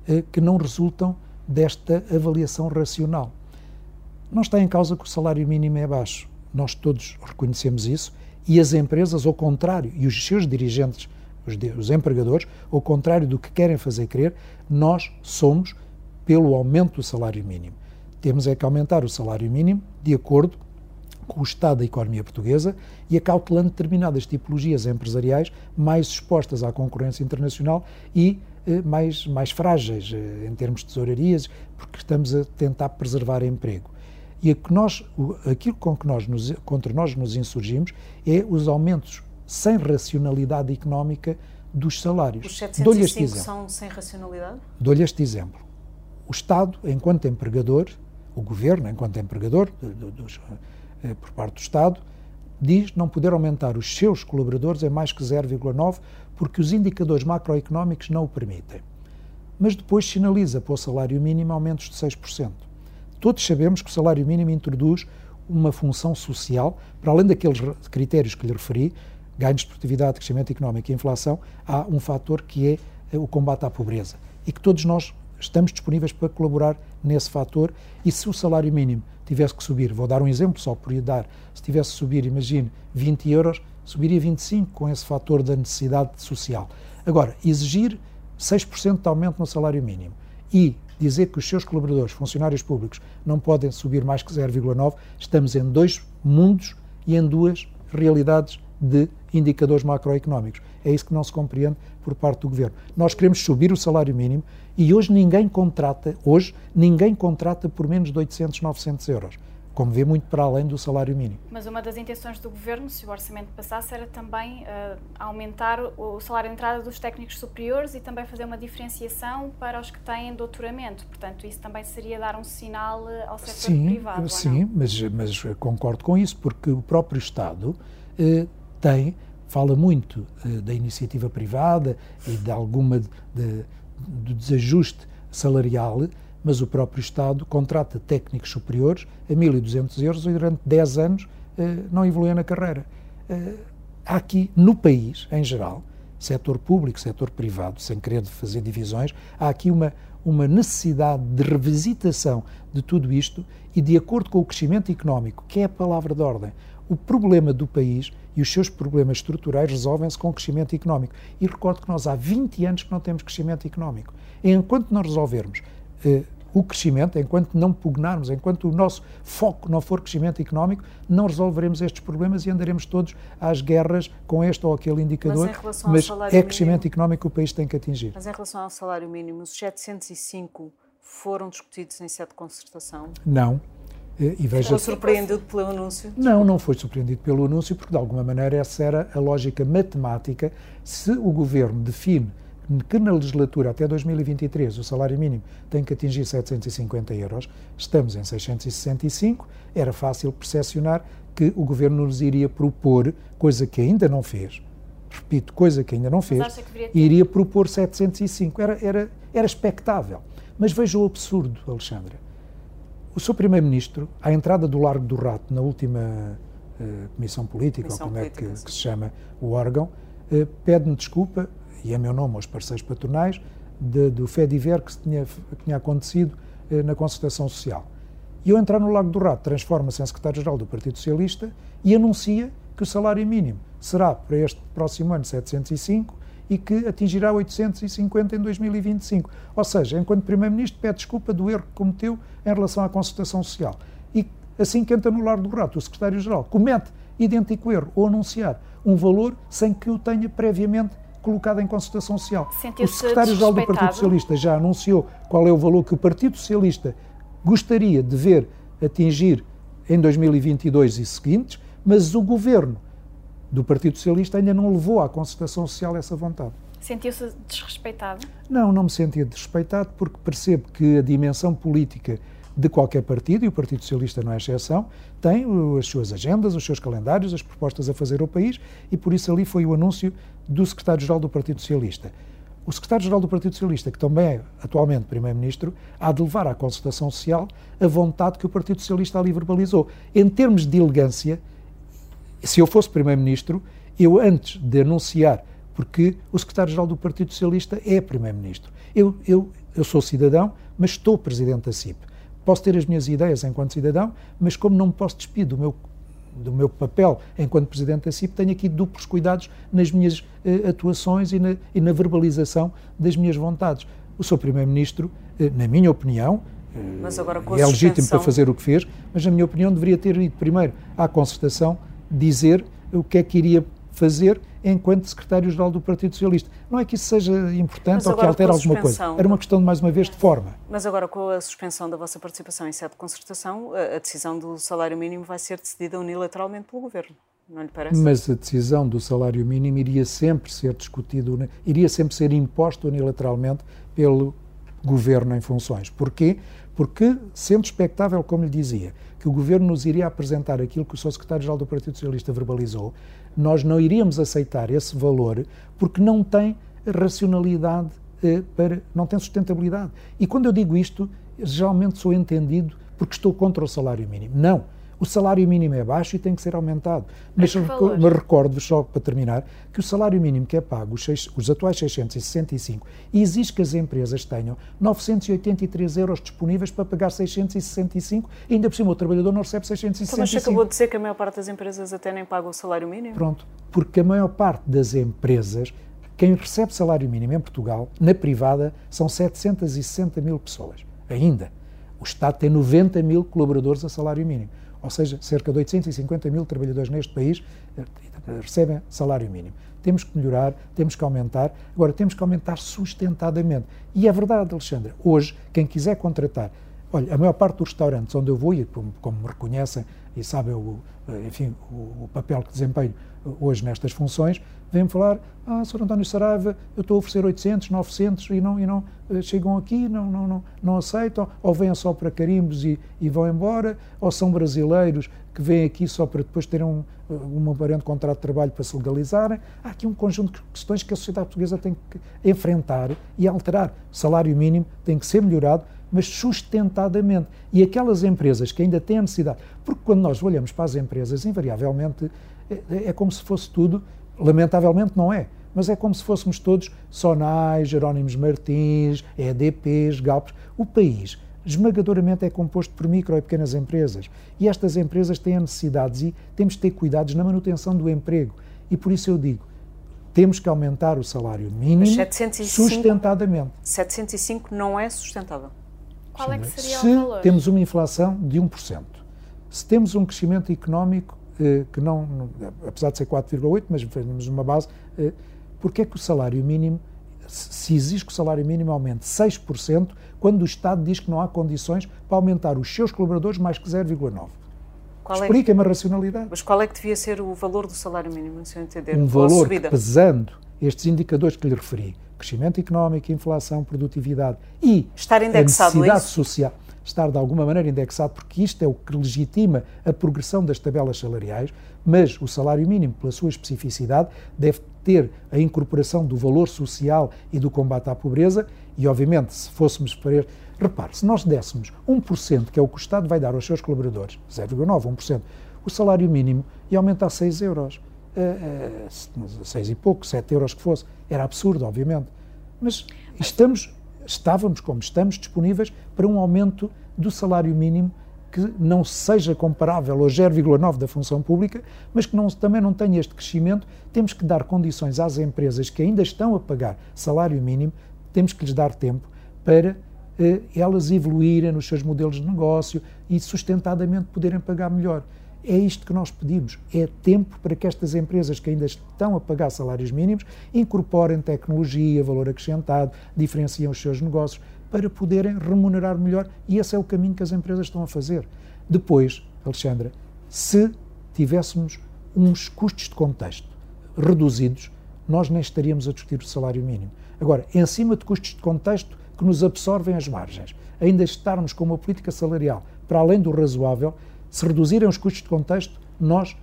eh, que não resultam desta avaliação racional. Não está em causa que o salário mínimo é baixo. Nós todos reconhecemos isso e as empresas, ao contrário, e os seus dirigentes, os, os empregadores, ao contrário do que querem fazer crer, nós somos pelo aumento do salário mínimo. Temos é que aumentar o salário mínimo de acordo com o estado da economia portuguesa e acautelando determinadas tipologias empresariais mais expostas à concorrência internacional e eh, mais, mais frágeis eh, em termos de tesourarias, porque estamos a tentar preservar emprego. E que nós, aquilo com que nós nos, contra nós nos insurgimos é os aumentos sem racionalidade económica dos salários. Os 705 são sem racionalidade? Dou-lhe este exemplo. O Estado, enquanto empregador, o Governo, enquanto empregador dos, eh, por parte do Estado, diz não poder aumentar os seus colaboradores em mais que 0,9 porque os indicadores macroeconómicos não o permitem. Mas depois sinaliza para o salário mínimo aumentos de 6%. Todos sabemos que o salário mínimo introduz uma função social, para além daqueles critérios que lhe referi, ganhos de produtividade, crescimento económico e inflação, há um fator que é eh, o combate à pobreza. E que todos nós estamos disponíveis para colaborar nesse fator. E se o salário mínimo tivesse que subir, vou dar um exemplo só por dar, se tivesse que subir, imagine, 20 euros, subiria 25 com esse fator da necessidade social. Agora, exigir 6% de aumento no salário mínimo e dizer que os seus colaboradores, funcionários públicos, não podem subir mais que 0,9, estamos em dois mundos e em duas realidades de indicadores macroeconómicos. É isso que não se compreende por parte do governo. Nós queremos subir o salário mínimo e hoje ninguém contrata, hoje ninguém contrata por menos de 800, 900 euros. Como vê, muito para além do salário mínimo. Mas uma das intenções do governo, se o orçamento passasse, era também uh, aumentar o salário de entrada dos técnicos superiores e também fazer uma diferenciação para os que têm doutoramento. Portanto, isso também seria dar um sinal eh, ao setor sim, privado. Sim, mas, mas concordo com isso, porque o próprio Estado uh, tem, fala muito uh, da iniciativa privada e de alguma de, de, do desajuste salarial, mas o próprio Estado contrata técnicos superiores a 1.200 euros e durante 10 anos uh, não evoluem na carreira. Uh, há aqui, no país, em geral, setor público, setor privado, sem querer fazer divisões, há aqui uma, uma necessidade de revisitação de tudo isto e de acordo com o crescimento económico, que é a palavra de ordem. O problema do país e os seus problemas estruturais resolvem-se com o crescimento económico. E recordo que nós há 20 anos que não temos crescimento económico. Enquanto não resolvermos eh, o crescimento, enquanto não pugnarmos, enquanto o nosso foco não for crescimento económico, não resolveremos estes problemas e andaremos todos às guerras com este ou aquele indicador. Mas, mas é crescimento mínimo, económico que o país tem que atingir. Mas em relação ao salário mínimo, os 705 foram discutidos em sede de concertação? Não. Eh, e veja foi surpreendido pelo anúncio? Não, não foi surpreendido pelo anúncio, porque de alguma maneira essa era a lógica matemática. Se o governo define que na legislatura até 2023 o salário mínimo tem que atingir 750 euros, estamos em 665, era fácil percepcionar que o Governo nos iria propor, coisa que ainda não fez, repito, coisa que ainda não fez, iria propor 705. Era, era, era expectável. Mas veja o absurdo, Alexandra. O seu Primeiro-Ministro, à entrada do Largo do Rato, na última uh, Comissão Política, comissão ou como política, é que, que, se chama o órgão, uh, pede-me desculpa, e é meu nome aos parceiros patronais, de, do Fediver que, tinha, que tinha acontecido uh, na concertação social. E eu entrar no Lago do Rato, transforma-se em secretário-geral do Partido Socialista e anuncia que o salário mínimo será para este próximo ano 705 e que atingirá 850 em 2025. Ou seja, enquanto Primeiro-Ministro pede desculpa do erro que cometeu em relação à concertação social. E assim que entra no lar do rato, o Secretário-Geral comete idêntico erro ou anunciar um valor sem que o tenha previamente colocado em concertação social. O Secretário-Geral do Partido Socialista já anunciou qual é o valor que o Partido Socialista gostaria de ver atingir em 2022 e seguintes, mas o Governo do Partido Socialista ainda não levou à concertação social essa vontade. Sentiu-se desrespeitado? Não, não me sentia desrespeitado porque percebo que a dimensão política de qualquer partido, e o Partido Socialista não é exceção, tem as suas agendas, os seus calendários, as propostas a fazer ao país, e por isso ali foi o anúncio do secretário-geral do Partido Socialista. O secretário-geral do Partido Socialista, que também é atualmente primeiro-ministro, há de levar à consultação social a vontade que o Partido Socialista ali verbalizou. Em termos de elegância, se eu fosse Primeiro-Ministro, eu antes de anunciar, porque o Secretário-Geral do Partido Socialista é Primeiro-Ministro. Eu, eu, eu sou cidadão, mas estou Presidente da CIP. Posso ter as minhas ideias enquanto cidadão, mas como não me posso despedir do meu, do meu papel enquanto Presidente da CIP, tenho aqui duplos cuidados nas minhas uh, atuações e na, e na, verbalização das minhas vontades. O seu Primeiro-Ministro, uh, na minha opinião, uh, é legítimo para fazer o que fez, mas na minha opinião deveria ter ido primeiro à concertação dizer o que é que iria fazer enquanto secretário-geral do Partido Socialista. Não é que isso seja importante ou que altere alguma coisa. Era uma questão, mais uma vez, de forma. Mas agora, com a suspensão da vossa participação em sede de concertação, a decisão do salário mínimo vai ser decidida unilateralmente pelo Governo. Não lhe parece? Mas a decisão do salário mínimo iria sempre ser discutida, iria sempre ser imposta unilateralmente pelo Governo em funções. Porquê? Porque, sendo expectável, como lhe dizia, que o Governo nos iria apresentar aquilo que o seu secretário-geral do Partido Socialista verbalizou, nós não iríamos aceitar esse valor porque não tem racionalidade eh, para, não tem sustentabilidade. E quando eu digo isto, geralmente sou entendido porque estou contra o salário mínimo. Não. O salário mínimo é baixo e tem que ser aumentado. Mas, mas recordo-vos, só para terminar, que o salário mínimo que é pago, os, seis, os atuais 665, exige que as empresas tenham 983 euros disponíveis para pagar 665 e ainda por cima o trabalhador não recebe 665. Então, mas acabou de dizer que a maior parte das empresas até nem paga o salário mínimo? Pronto, porque a maior parte das empresas quem recebe salário mínimo em Portugal, na privada, são 760 mil pessoas. Ainda. O Estado tem 90 mil colaboradores a salário mínimo ou seja, cerca de 850 mil trabalhadores neste país eh, recebem salário mínimo. Temos que melhorar, temos que aumentar, agora temos que aumentar sustentadamente. E é verdade, Alexandra, hoje, quem quiser contratar, olha, a maior parte dos restaurantes onde eu vou, e como, como me reconhecem e sabem o, eh, enfim, o, o papel que desempenho hoje nestas funções, vêm-me falar, ah, Sr. António Saraiva, eu estou a oferecer 800, 900 e não, e não eh, chegam aqui, não, não, não, não aceitam, ou vêm só para carimbos e, e vão embora, ou são brasileiros que vêm aqui só para depois terem um, eh, um aparente contrato de trabalho para se legalizarem. Há aqui um conjunto de questões que a sociedade portuguesa tem que enfrentar e alterar. O salário mínimo tem que ser melhorado, mas sustentadamente. E aquelas empresas que ainda têm necessidade, porque quando nós olhamos para as empresas, invariavelmente é, é como se fosse tudo, lamentavelmente não é, mas é como se fôssemos todos Sonais, Jerónimos Martins, EDPs, Galpes. O país esmagadoramente é composto por micro e pequenas empresas. E estas empresas têm necessidades e temos de ter cuidados na manutenção do emprego. E por isso eu digo, temos que aumentar o salário mínimo 705, sustentadamente. 705 não é sustentável. Qual é que seria Se o valor? temos uma inflação de 1%, se temos um crescimento económico eh, que não, apesar de ser 4,8, mas temos uma base, eh, porque é que o salário mínimo, se exige que o salário mínimo aumente 6%, quando o Estado diz que não há condições para aumentar os seus colaboradores mais que 0,9%? Explica-me é a racionalidade. Mas qual é que devia ser o valor do salário mínimo, se eu entender? Um valor pesando estes indicadores que lhe referi, crescimento económico, inflação, produtividade e Estar indexado a necessidade social estar de alguma maneira indexado, porque isto é o que legitima a progressão das tabelas salariais, mas o salário mínimo, pela sua especificidade, deve ter a incorporação do valor social e do combate à pobreza, e obviamente, se fôssemos para. Repare, se nós dessemos 1%, que é o que o Estado vai dar aos seus colaboradores, 0,9%, 1%, o salário mínimo ia aumentar 6 euros. Uh, 6 e pouco, 7 euros que fosse. Era absurdo, obviamente. Mas estamos estávamos, como estamos, disponíveis para um aumento do salário mínimo que não seja comparável ao 0,9 da função pública, mas que não, também não tenha este crescimento. Temos que dar condições às empresas que ainda estão a pagar salário mínimo, temos que lhes dar tempo para eh, elas evoluírem nos seus modelos de negócio e sustentadamente poderem pagar melhor. É isto que nós pedimos: é tempo para que estas empresas que ainda estão a pagar salários mínimos incorporem tecnologia, valor acrescentado, diferenciem os seus negócios para poderem remunerar melhor e esse é o caminho que as empresas estão a fazer. Depois, Alexandra, se tivéssemos uns custos de contexto reduzidos, nós nem estaríamos a discutir o salário mínimo. Agora, em cima de custos de contexto que nos absorvem as margens, ainda estarmos com uma política salarial para além do razoável, se reduzirem os custos de contexto, nós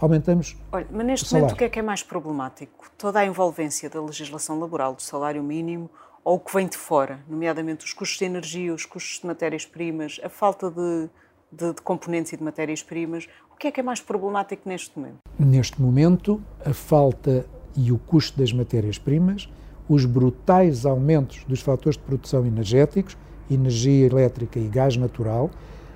aumentamos. Olha, mas neste momento o que é que é mais problemático? Toda a envolvência da legislação laboral, do salário mínimo ou o que vem de fora, nomeadamente os custos de energia, os custos de matérias-primas, a falta de, de, de, componentes e de matérias-primas, o que é que é mais problemático neste momento? Neste momento, a falta e o custo das matérias-primas, os brutais aumentos dos fatores de produção energéticos, energia elétrica e gás natural,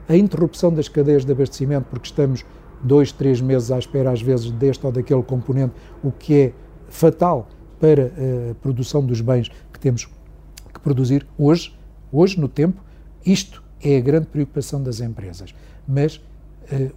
a interrupção das cadeias de abastecimento, porque estamos dois, três meses à espera, às vezes, deste ou daquele componente, o que é fatal para a produção dos bens que temos que produzir hoje, hoje no tempo. Isto é a grande preocupação das empresas. Mas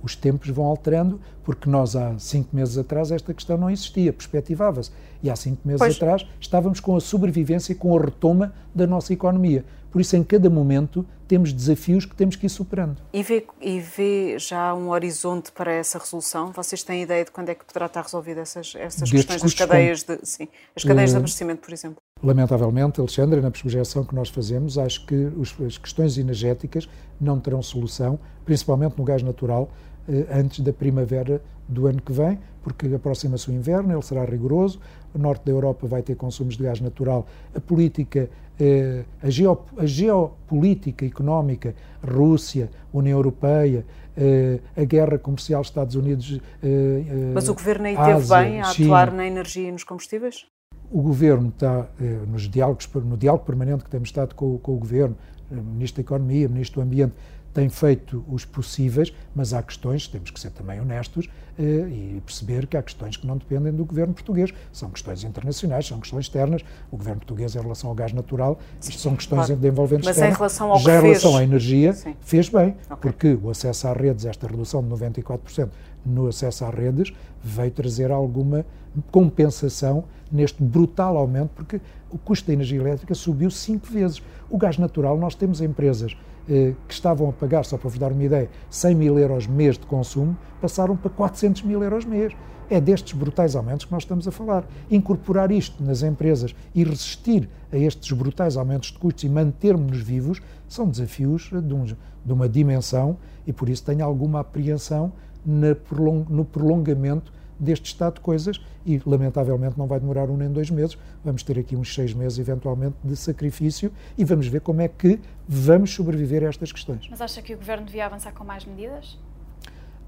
os tempos vão alterando, porque nós há cinco meses atrás esta questão não existia, perspectivava-se. E há cinco meses pois. atrás estávamos com a sobrevivência, com a retoma da nossa economia. Por isso, em cada momento, temos desafios que temos que ir superando. E vê, e vê já um horizonte para essa resolução? Vocês têm ideia de quando é que poderá estar resolvida essas, essas questões das cadeias, de, sim, as cadeias uh, de abastecimento, por exemplo? Lamentavelmente, Alexandre, na projeção que nós fazemos, acho que as questões energéticas não terão solução, principalmente no gás natural, uh, antes da primavera do ano que vem, porque aproxima-se o inverno, ele será rigoroso, o norte da Europa vai ter consumos de gás natural, a política eh, a, a geopolítica económica, Rússia, União Europeia, eh, a guerra comercial Estados Unidos. Eh, Mas o governo aí Ásia, teve bem a China. atuar na energia e nos combustíveis? O governo está nos diálogos, no diálogo permanente que temos estado com, com o governo, Ministro da Economia, Ministro do Ambiente, tem feito os possíveis, mas há questões, temos que ser também honestos eh, e perceber que há questões que não dependem do governo português. São questões internacionais, são questões externas. O governo português, em relação ao gás natural, isto são questões claro. de envolventes mas externos. Em relação ao Já em relação fez... à energia, Sim. fez bem, okay. porque o acesso às redes, esta redução de 94% no acesso às redes, veio trazer alguma compensação neste brutal aumento, porque o custo da energia elétrica subiu cinco vezes. O gás natural, nós temos empresas que estavam a pagar, só para vos dar uma ideia, 100 mil euros mês de consumo, passaram para 400 mil euros mês. É destes brutais aumentos que nós estamos a falar. Incorporar isto nas empresas e resistir a estes brutais aumentos de custos e mantermos-nos vivos são desafios de, um, de, uma dimensão e por isso tenho alguma apreensão no prolongamento deste estado de coisas e, lamentavelmente, não vai demorar um nem dois meses. Vamos ter aqui uns seis meses, eventualmente, de sacrifício e vamos ver como é que vamos sobreviver a estas questões. Mas acha que o Governo devia avançar com mais medidas?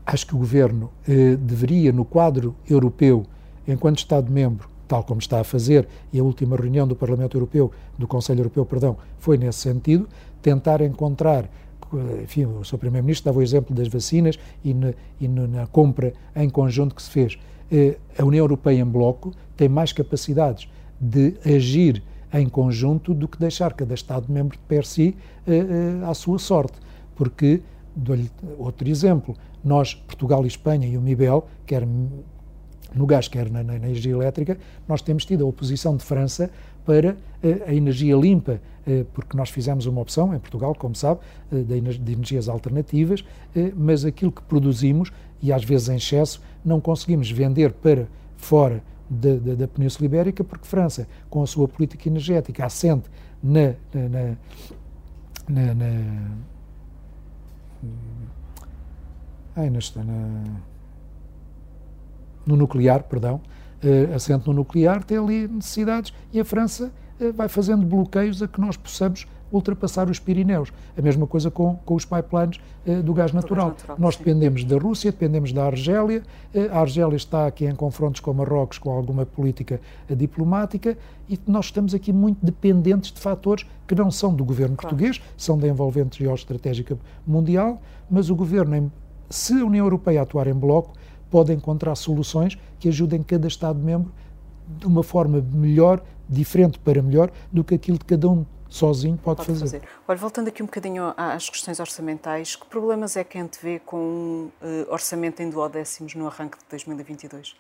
Acho que o Governo eh, deveria, no quadro europeu, enquanto Estado-membro, tal como está a fazer, e a última reunião do Parlamento Europeu, do Conselho Europeu, perdão, foi nesse sentido, tentar encontrar enfim, o Sr. Primeiro-Ministro dava o exemplo das vacinas e, na, e na compra em conjunto que se fez. Eh, a União Europeia em bloco tem mais capacidades de agir em conjunto do que deixar cada Estado-membro de per si eh, eh, à sua sorte. Porque, dou-lhe outro exemplo, nós, Portugal e Espanha e o MIBEL, quer no gás, quer na, na, energia elétrica, nós temos tido a oposição de França para a energia limpa, uh, porque nós fizemos uma opção em Portugal, como sabe, uh, de, energias alternativas, mas aquilo que produzimos, e às vezes em excesso, não conseguimos vender para fora da, da, da, Península Ibérica, porque França, com a sua política energética assente na, na, na, na ai, na, no nuclear, perdão, uh, assente no nuclear, tem ali necessidades e a França uh, vai fazendo bloqueios a que nós possamos ultrapassar os Pirineus. A mesma coisa com, com os pipelines uh, do gás natural. Natural Nós sim. dependemos da Rússia, dependemos da Argélia. Uh, a Argélia está aqui em confrontos com Marrocos com alguma política uh, diplomática e nós estamos aqui muito dependentes de fatores que não são do governo claro. português, são da envolvente geoestratégica mundial, mas o governo, se a União Europeia atuar em bloco, pode encontrar soluções que ajudem cada Estado-membro de uma forma melhor, diferente para melhor, do que aquilo de cada um sozinho pode, pode fazer. fazer. Olha, voltando aqui um bocadinho às questões orçamentais, que problemas é que a gente vê com um uh, orçamento em duodécimos no arranque de 2022?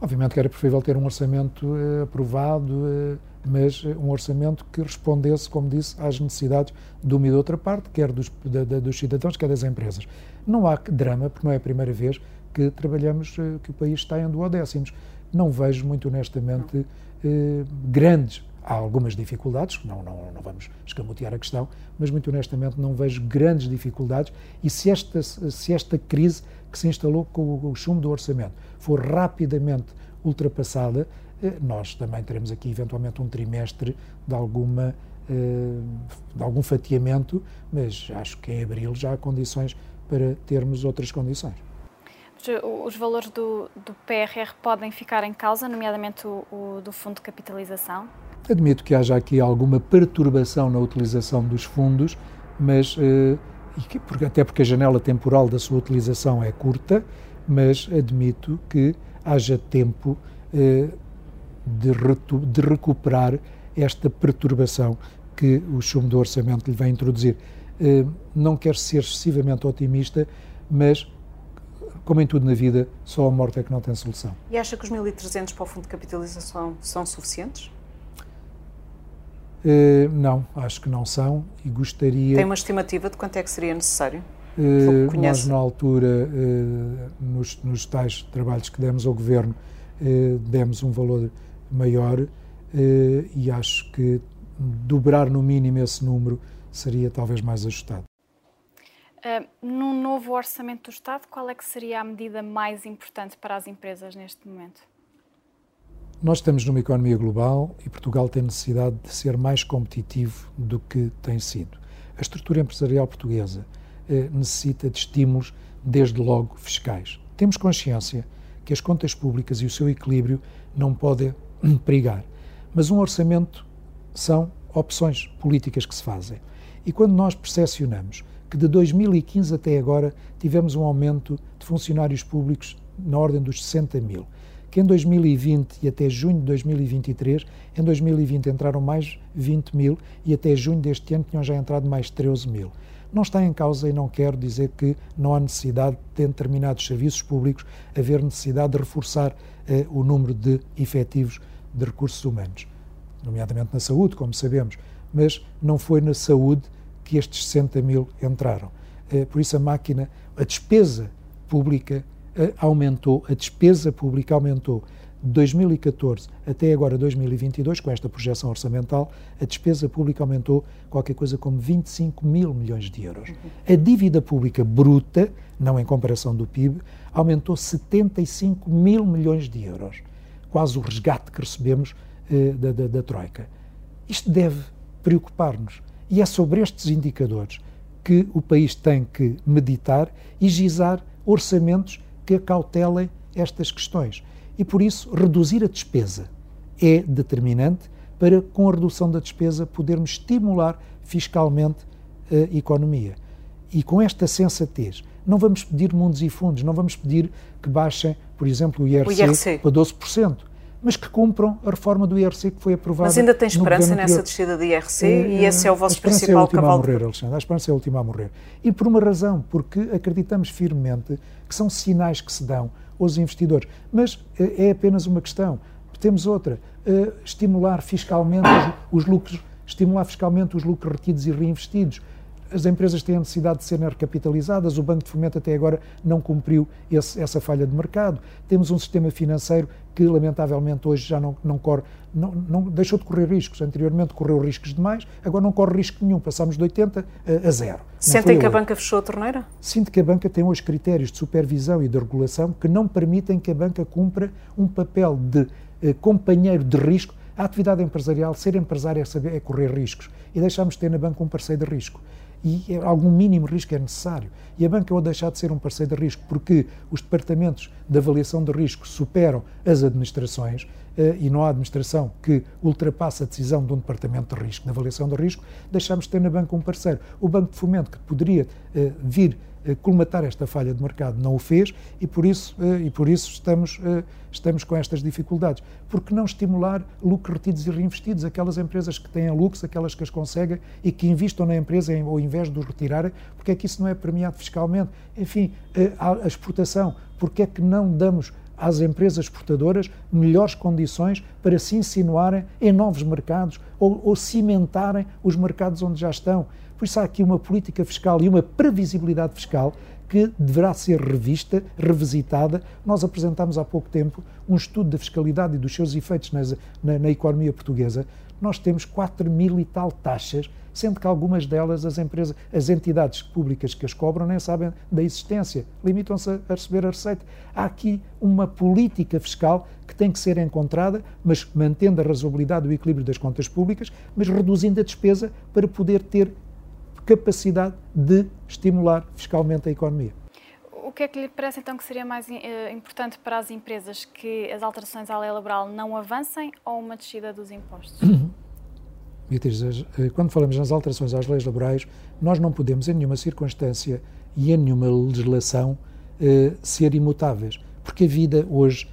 Obviamente que era preferível ter um orçamento uh, aprovado, uh, mas um orçamento que respondesse, como disse, às necessidades de uma e de outra parte, quer dos, da, da, dos cidadãos, quer das empresas. Não há drama, porque não é a primeira vez que trabalhamos, que o país está em duodécimos. Não vejo, muito honestamente, grandes Há algumas dificuldades, não, não, não vamos escamotear a questão, mas muito honestamente não vejo grandes dificuldades e se esta, se esta crise que se instalou com o, chumbo do orçamento for rapidamente ultrapassada, eh, nós também teremos aqui eventualmente um trimestre de alguma eh, de algum fatiamento, mas acho que em abril já há condições para termos outras condições. Os valores do, do PRR podem ficar em causa, nomeadamente o, o do Fundo de Capitalização? Admito que haja aqui alguma perturbação na utilização dos fundos, mas eh, até porque a janela temporal da sua utilização é curta, mas admito que haja tempo eh, de, recuperar esta perturbação que o chumbo do orçamento lhe vai introduzir. Eh, não quero ser excessivamente otimista, mas como em tudo na vida, só a morte é que não tem solução. E acha que os 1.300 para o fundo de capitalização são suficientes? Uh, não, acho que não são e gostaria. Tem uma estimativa de quanto é que seria necessário? Uh, nós, na altura, uh, nos, nos, tais trabalhos que demos ao Governo, demos um valor maior e acho que dobrar no mínimo esse número seria talvez mais ajustado. Num novo orçamento do Estado, qual é que seria a medida mais importante para as empresas neste momento? Nós estamos numa economia global e Portugal tem necessidade de ser mais competitivo do que tem sido. A estrutura empresarial portuguesa eh, necessita de estímulos, desde logo fiscais. Temos consciência que as contas públicas e o seu equilíbrio não podem perigar, mas um orçamento são opções políticas que se fazem. E quando nós percepcionamos que de 2015 até agora tivemos um aumento de funcionários públicos na ordem dos 60 mil, que em 2020 e até junho de 2023, em 2020 entraram mais 20 mil e até junho deste ano tinham já entrado mais 13 mil. Não está em causa e não quero dizer que não há necessidade de, determinados serviços públicos, haver necessidade de reforçar eh, o número de efetivos de recursos humanos, nomeadamente na saúde, como sabemos, mas não foi na saúde que estes 60 mil entraram. Eh, por isso a máquina, a despesa pública eh, aumentou, a despesa pública aumentou de 2014 até agora 2022, com esta projeção orçamental, a despesa pública aumentou qualquer coisa como 25 mil milhões de euros. A dívida pública bruta, não em comparação do PIB, aumentou 75 mil milhões de euros, quase o resgate que recebemos eh, da, da, da Troika. Isto deve preocupar-nos e é sobre estes indicadores que o país tem que meditar e gizar orçamentos que acautelem estas questões. E por isso, reduzir a despesa é determinante para, com a redução da despesa, podermos estimular fiscalmente a economia. E com esta sensatez, não vamos pedir mundos e fundos, não vamos pedir que baixem, por exemplo, o IRC, o IRC. para 12%, mas que cumpram a reforma do IRC que foi aprovada. Mas ainda tem esperança nessa descida do IRC é, e esse é o vosso principal cavalo. A esperança é a última a morrer, Alexandre. A esperança é a última a morrer. E por uma razão, porque acreditamos firmemente que são sinais que se dão aos investidores. Mas eh, é apenas uma questão. Temos outra, uh, estimular fiscalmente os, lucros, estimular fiscalmente os lucros retidos e reinvestidos. As empresas têm a necessidade de serem recapitalizadas, o Banco de Fomento até agora não cumpriu esse, essa falha de mercado. Temos um sistema financeiro que, lamentavelmente, hoje já não, não corre, não, não, deixou de correr riscos. Anteriormente correu riscos demais, agora não corre risco nenhum. Passámos de 80 a, a zero. Sentem que a banca fechou a torneira? Sinto que a banca tem hoje critérios de supervisão e de regulação que não permitem que a banca cumpra um papel de eh, companheiro de risco. A atividade empresarial, ser empresário é, saber, é correr riscos. E deixamos de ter na banca um parceiro de risco e algum mínimo risco é necessário. E a banca ou deixar de ser um parceiro de risco porque os departamentos de avaliação de risco superam as administrações eh, e não há administração que ultrapasse a decisão de um departamento de risco, na avaliação de risco, deixamos de ter na banca um parceiro. O Banco de Fomento, que poderia eh, vir colmatar esta falha de mercado não o fez e por isso, eh, e por isso estamos, eh, estamos com estas dificuldades. Porque não estimular lucros retidos e reinvestidos? Aquelas empresas que têm lucros, aquelas que as conseguem e que investam na empresa ao invés de os retirarem, porque é que isso não é premiado fiscalmente? Enfim, a exportação, porque é que não damos às empresas exportadoras melhores condições para se insinuarem em novos mercados ou, ou cimentarem os mercados onde já estão? Por isso há aqui uma política fiscal e uma previsibilidade fiscal que deverá ser revista, revisitada. Nós apresentámos há pouco tempo um estudo da fiscalidade e dos seus efeitos na, na, economia portuguesa. Nós temos 4 mil e tal taxas, sendo que algumas delas as empresas, as entidades públicas que as cobram nem sabem da existência, limitam-se a receber a receita. Há aqui uma política fiscal que tem que ser encontrada, mas mantendo a razoabilidade e o equilíbrio das contas públicas, mas reduzindo a despesa para poder ter capacidade de estimular fiscalmente a economia. O que é que lhe parece então que seria mais uh, importante para as empresas? Que as alterações à lei laboral não avancem ou uma descida dos impostos? Uhum. Beatriz, eh, quando falamos nas alterações às leis laborais, nós não podemos, em nenhuma circunstância e em nenhuma legislação, uh, ser imutáveis, porque a vida hoje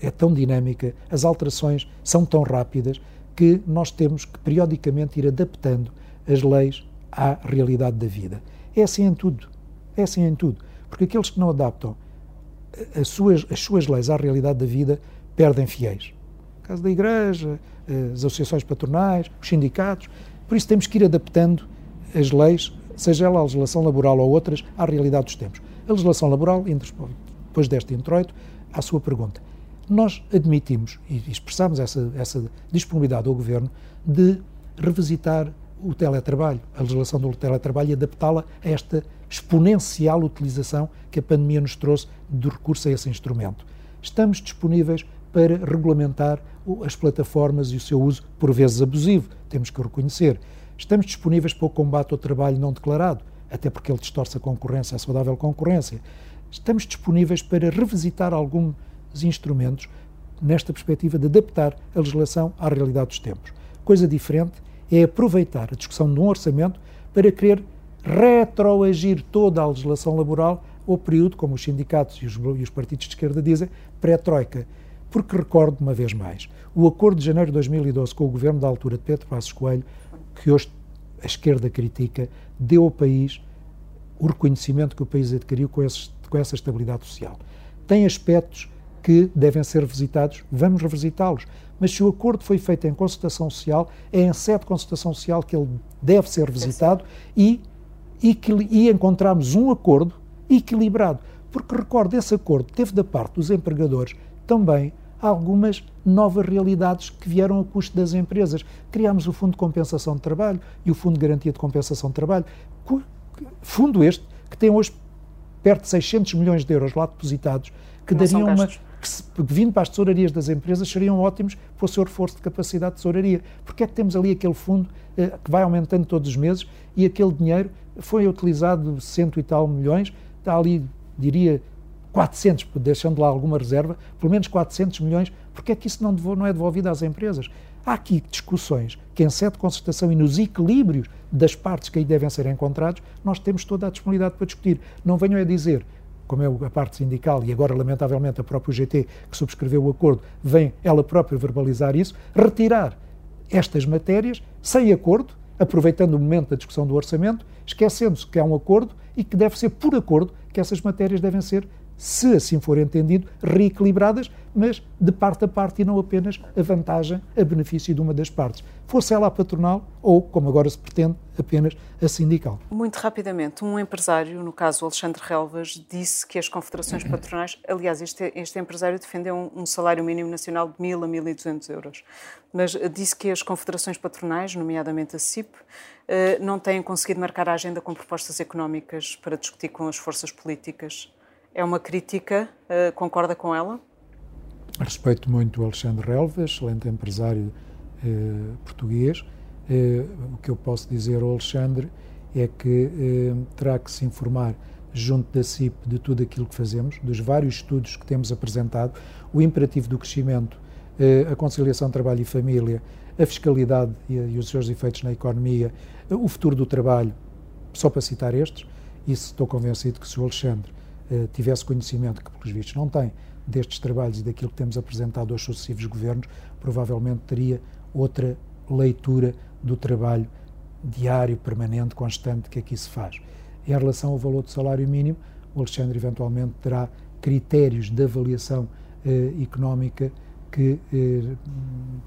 é tão dinâmica, as alterações são tão rápidas que nós temos que periodicamente ir adaptando as leis à realidade da vida. É assim em tudo. É assim em tudo. Porque aqueles que não adaptam as suas, as suas leis à realidade da vida perdem fiéis. No caso da Igreja, as associações patronais, os sindicatos. Por isso temos que ir adaptando as leis, seja ela a legislação laboral ou outras, à realidade dos tempos. A legislação laboral, depois deste introito, à sua pergunta. Nós admitimos e expressamos essa, essa disponibilidade ao Governo de revisitar o teletrabalho, a legislação do teletrabalho e adaptá-la a esta exponencial utilização que a pandemia nos trouxe do recurso a esse instrumento. Estamos disponíveis para regulamentar as plataformas e o seu uso, por vezes abusivo, temos que reconhecer. Estamos disponíveis para o combate ao trabalho não declarado, até porque ele distorce a concorrência, a saudável concorrência. Estamos disponíveis para revisitar alguns instrumentos nesta perspectiva de adaptar a legislação à realidade dos tempos. Coisa diferente é aproveitar a discussão de um orçamento para querer retroagir toda a legislação laboral ao período, como os sindicatos e os, e os partidos de esquerda dizem, pré-troika. Porque recordo uma vez mais, o acordo de janeiro de 2012 com o governo da altura de Pedro Passos Coelho, que hoje a esquerda critica, deu ao país o reconhecimento que o país adquiriu com, esses, com essa estabilidade social. Tem aspectos que devem ser revisitados, vamos revisitá-los. Mas se o acordo foi feito em consultação social, é em sede de consultação social que ele deve ser revisitado e, e, e encontrarmos um acordo equilibrado. Porque recordo, esse acordo teve da parte dos empregadores também algumas novas realidades que vieram a custo das empresas. Criámos o Fundo de Compensação de Trabalho e o Fundo de Garantia de Compensação de Trabalho. Fundo este que tem hoje perto de 600 milhões de euros lá depositados, que Não dariam uma, que, se, vindo para as tesourarias das empresas, seriam ótimos para o seu reforço de capacidade de tesouraria. Porque é que temos ali aquele fundo eh, que vai aumentando todos os meses e aquele dinheiro foi utilizado cento e tal milhões, está ali, diria, 400, deixando lá alguma reserva, pelo menos 400 milhões, porque é que isso não, não é devolvido às empresas? Há aqui discussões que, em sede de concertação e nos equilíbrios das partes que aí devem ser encontrados, nós temos toda a disponibilidade para discutir. Não venham a dizer como é a parte sindical e agora, lamentavelmente, a própria UGT, que subscreveu o acordo, vem ela própria verbalizar isso, retirar estas matérias sem acordo, aproveitando o momento da discussão do orçamento, esquecendo-se que há um acordo e que deve ser por acordo que essas matérias devem ser se assim for entendido, reequilibradas, mas de parte a parte e não apenas a vantagem a benefício de uma das partes, fosse ela a patronal ou, como agora se pretende, apenas a sindical. Muito rapidamente, um empresário, no caso Alexandre Relvas, disse que as confederações patronais, aliás, este, este empresário defendeu um, um salário mínimo nacional de 1.000 a 1.200 euros, mas disse que as confederações patronais, nomeadamente a CIP, eh, não têm conseguido marcar a agenda com propostas económicas para discutir com as forças políticas é uma crítica, uh, concorda com ela? Respeito muito o Alexandre Relvas, excelente empresário uh, português. Uh, o que eu posso dizer ao Alexandre é que terá que se informar junto da CIP de tudo aquilo que fazemos, dos vários estudos que temos apresentado, o imperativo do crescimento, a conciliação trabalho e família, a fiscalidade e, os seus efeitos na economia, o futuro do trabalho, só para citar estes, isso estou convencido que se o Alexandre tivesse conhecimento, que pelos vistos não tem, destes trabalhos e daquilo que temos apresentado aos sucessivos governos, provavelmente teria outra leitura do trabalho diário, permanente, constante que aqui se faz. Em relação ao valor do salário mínimo, o Alexandre eventualmente terá critérios de avaliação eh, económica que eh,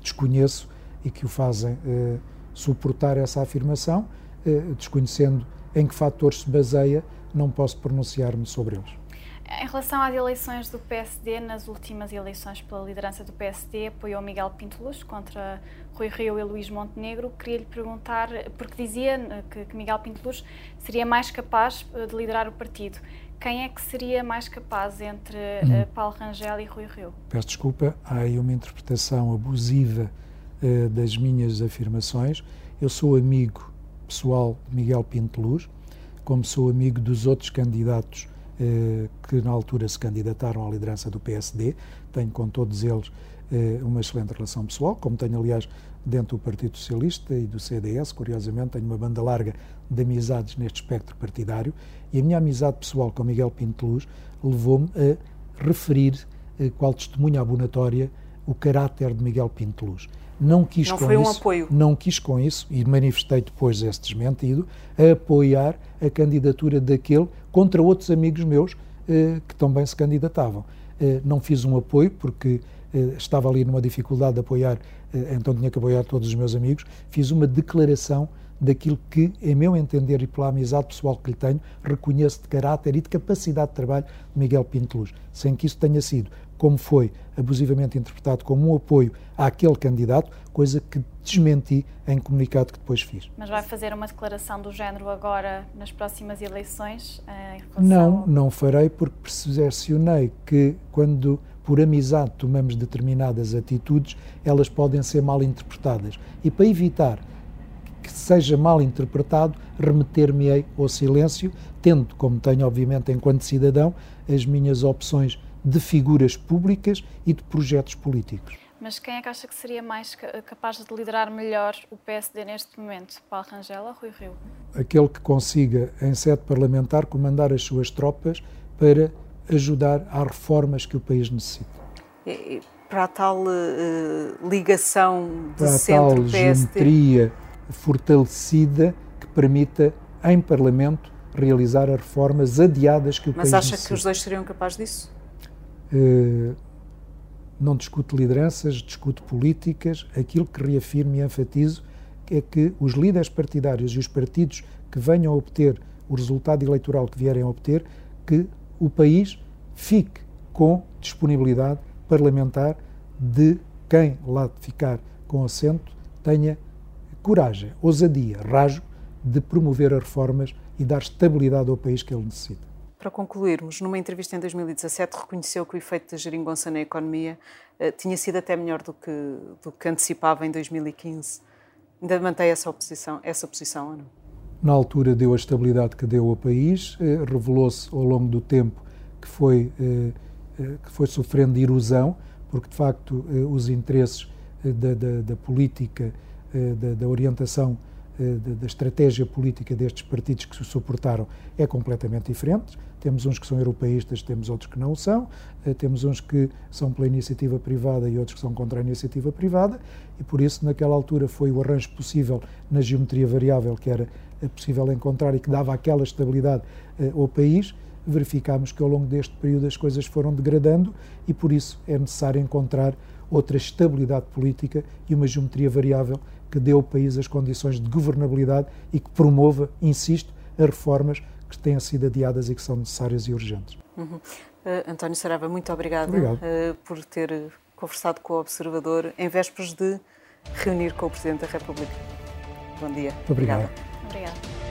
desconheço e que o fazem eh, suportar essa afirmação, eh, desconhecendo em que fatores se baseia não posso pronunciar-me sobre eles. Em relação às eleições do PSD, nas últimas eleições pela liderança do PSD, apoiou Miguel Pinto Luz contra Rui Rio e Luís Montenegro. Queria-lhe perguntar, porque dizia que, que Miguel Pinto Luz seria mais capaz eh, de liderar o partido. Quem é que seria mais capaz entre hum. Paulo Rangel e Rui Rio? Peço desculpa, há aí uma interpretação abusiva uh, das minhas afirmações. Eu sou amigo pessoal de Miguel Pinto Luz como sou amigo dos outros candidatos eh, que na altura se candidataram à liderança do PSD, tenho com todos eles eh, uma excelente relação pessoal, como tenho, aliás, dentro do Partido Socialista e do CDS, curiosamente, tenho uma banda larga de amizades neste espectro partidário, e a minha amizade pessoal com Miguel Pinto Luz levou-me a referir, eh, qual testemunha abonatória, o caráter de Miguel Pinto Luz não quis não com foi um isso, apoio. não quis com isso e manifestei depois esse desmentido a apoiar a candidatura daquele contra outros amigos meus eh, que também se candidatavam. Eh, não fiz um apoio porque eh, estava ali numa dificuldade de apoiar, eh, então tinha que apoiar todos os meus amigos. Fiz uma declaração daquilo que, em meu entender e pela amizade pessoal que lhe tenho, reconheço de caráter e de capacidade de trabalho de Miguel Pinto Luz, sem que isso tenha sido como foi abusivamente interpretado como um apoio àquele candidato, coisa que desmenti em comunicado que depois fiz. Mas vai fazer uma declaração do género agora nas próximas eleições? Eh, não, não farei porque percepcionei que quando por amizade tomamos determinadas atitudes, elas podem ser mal interpretadas. E para evitar que seja mal interpretado, remeter-me-ei ao silêncio, tendo, como tenho obviamente enquanto cidadão, as minhas opções de figuras públicas e de projetos políticos. Mas quem é que acha que seria mais capaz de liderar melhor o PSD neste momento? Paulo Rangel ou Rui Rio? Aquele que consiga, em sede parlamentar, comandar as suas tropas para ajudar às reformas que o país necessita. E, para a tal uh, ligação de para centro-PSD? Para a tal geometria fortalecida que permita, em Parlamento, realizar as reformas adiadas que o Mas país necessita. Mas acha que os dois seriam capazes disso? Eh, não discuto lideranças, discuto políticas. Aquilo que reafirmo e enfatizo é que os líderes partidários e os partidos que venham a obter o resultado eleitoral que vierem a obter, que o país fique com disponibilidade parlamentar de quem lá ficar com assento tenha coragem, ousadia, rajo de promover as reformas e dar estabilidade ao país que ele necessita. Para concluirmos, numa entrevista em 2017 reconheceu que o efeito da geringonça na economia uh, tinha sido até melhor do que, do que antecipava em 2015. Ainda mantém essa, oposição, essa posição ou não? Na altura deu a estabilidade que deu ao país, eh, revelou-se ao longo do tempo que foi, eh, que foi sofrendo erosão, porque de facto os interesses da, da, da, política, da, da orientação da, estratégia política destes partidos que se suportaram é completamente diferente. Temos uns que são europeístas, temos outros que não são, eh, temos uns que são pela iniciativa privada e outros que são contra a iniciativa privada, e por isso, naquela altura, foi o arranjo possível na geometria variável que era eh, possível encontrar e que dava aquela estabilidade eh, ao país. verificámos que ao longo deste período as coisas foram degradando e por isso é necessário encontrar outra estabilidade política e uma geometria variável que dê ao país as condições de governabilidade e que promova, insisto, as reformas que têm sido adiadas e que são necessárias e urgentes. Uhum. Uh, António Sarava, muito obrigada uh, por ter conversado com o Observador em vésperas de reunir com o Presidente da República. Bom dia. Muito obrigado. Obrigada.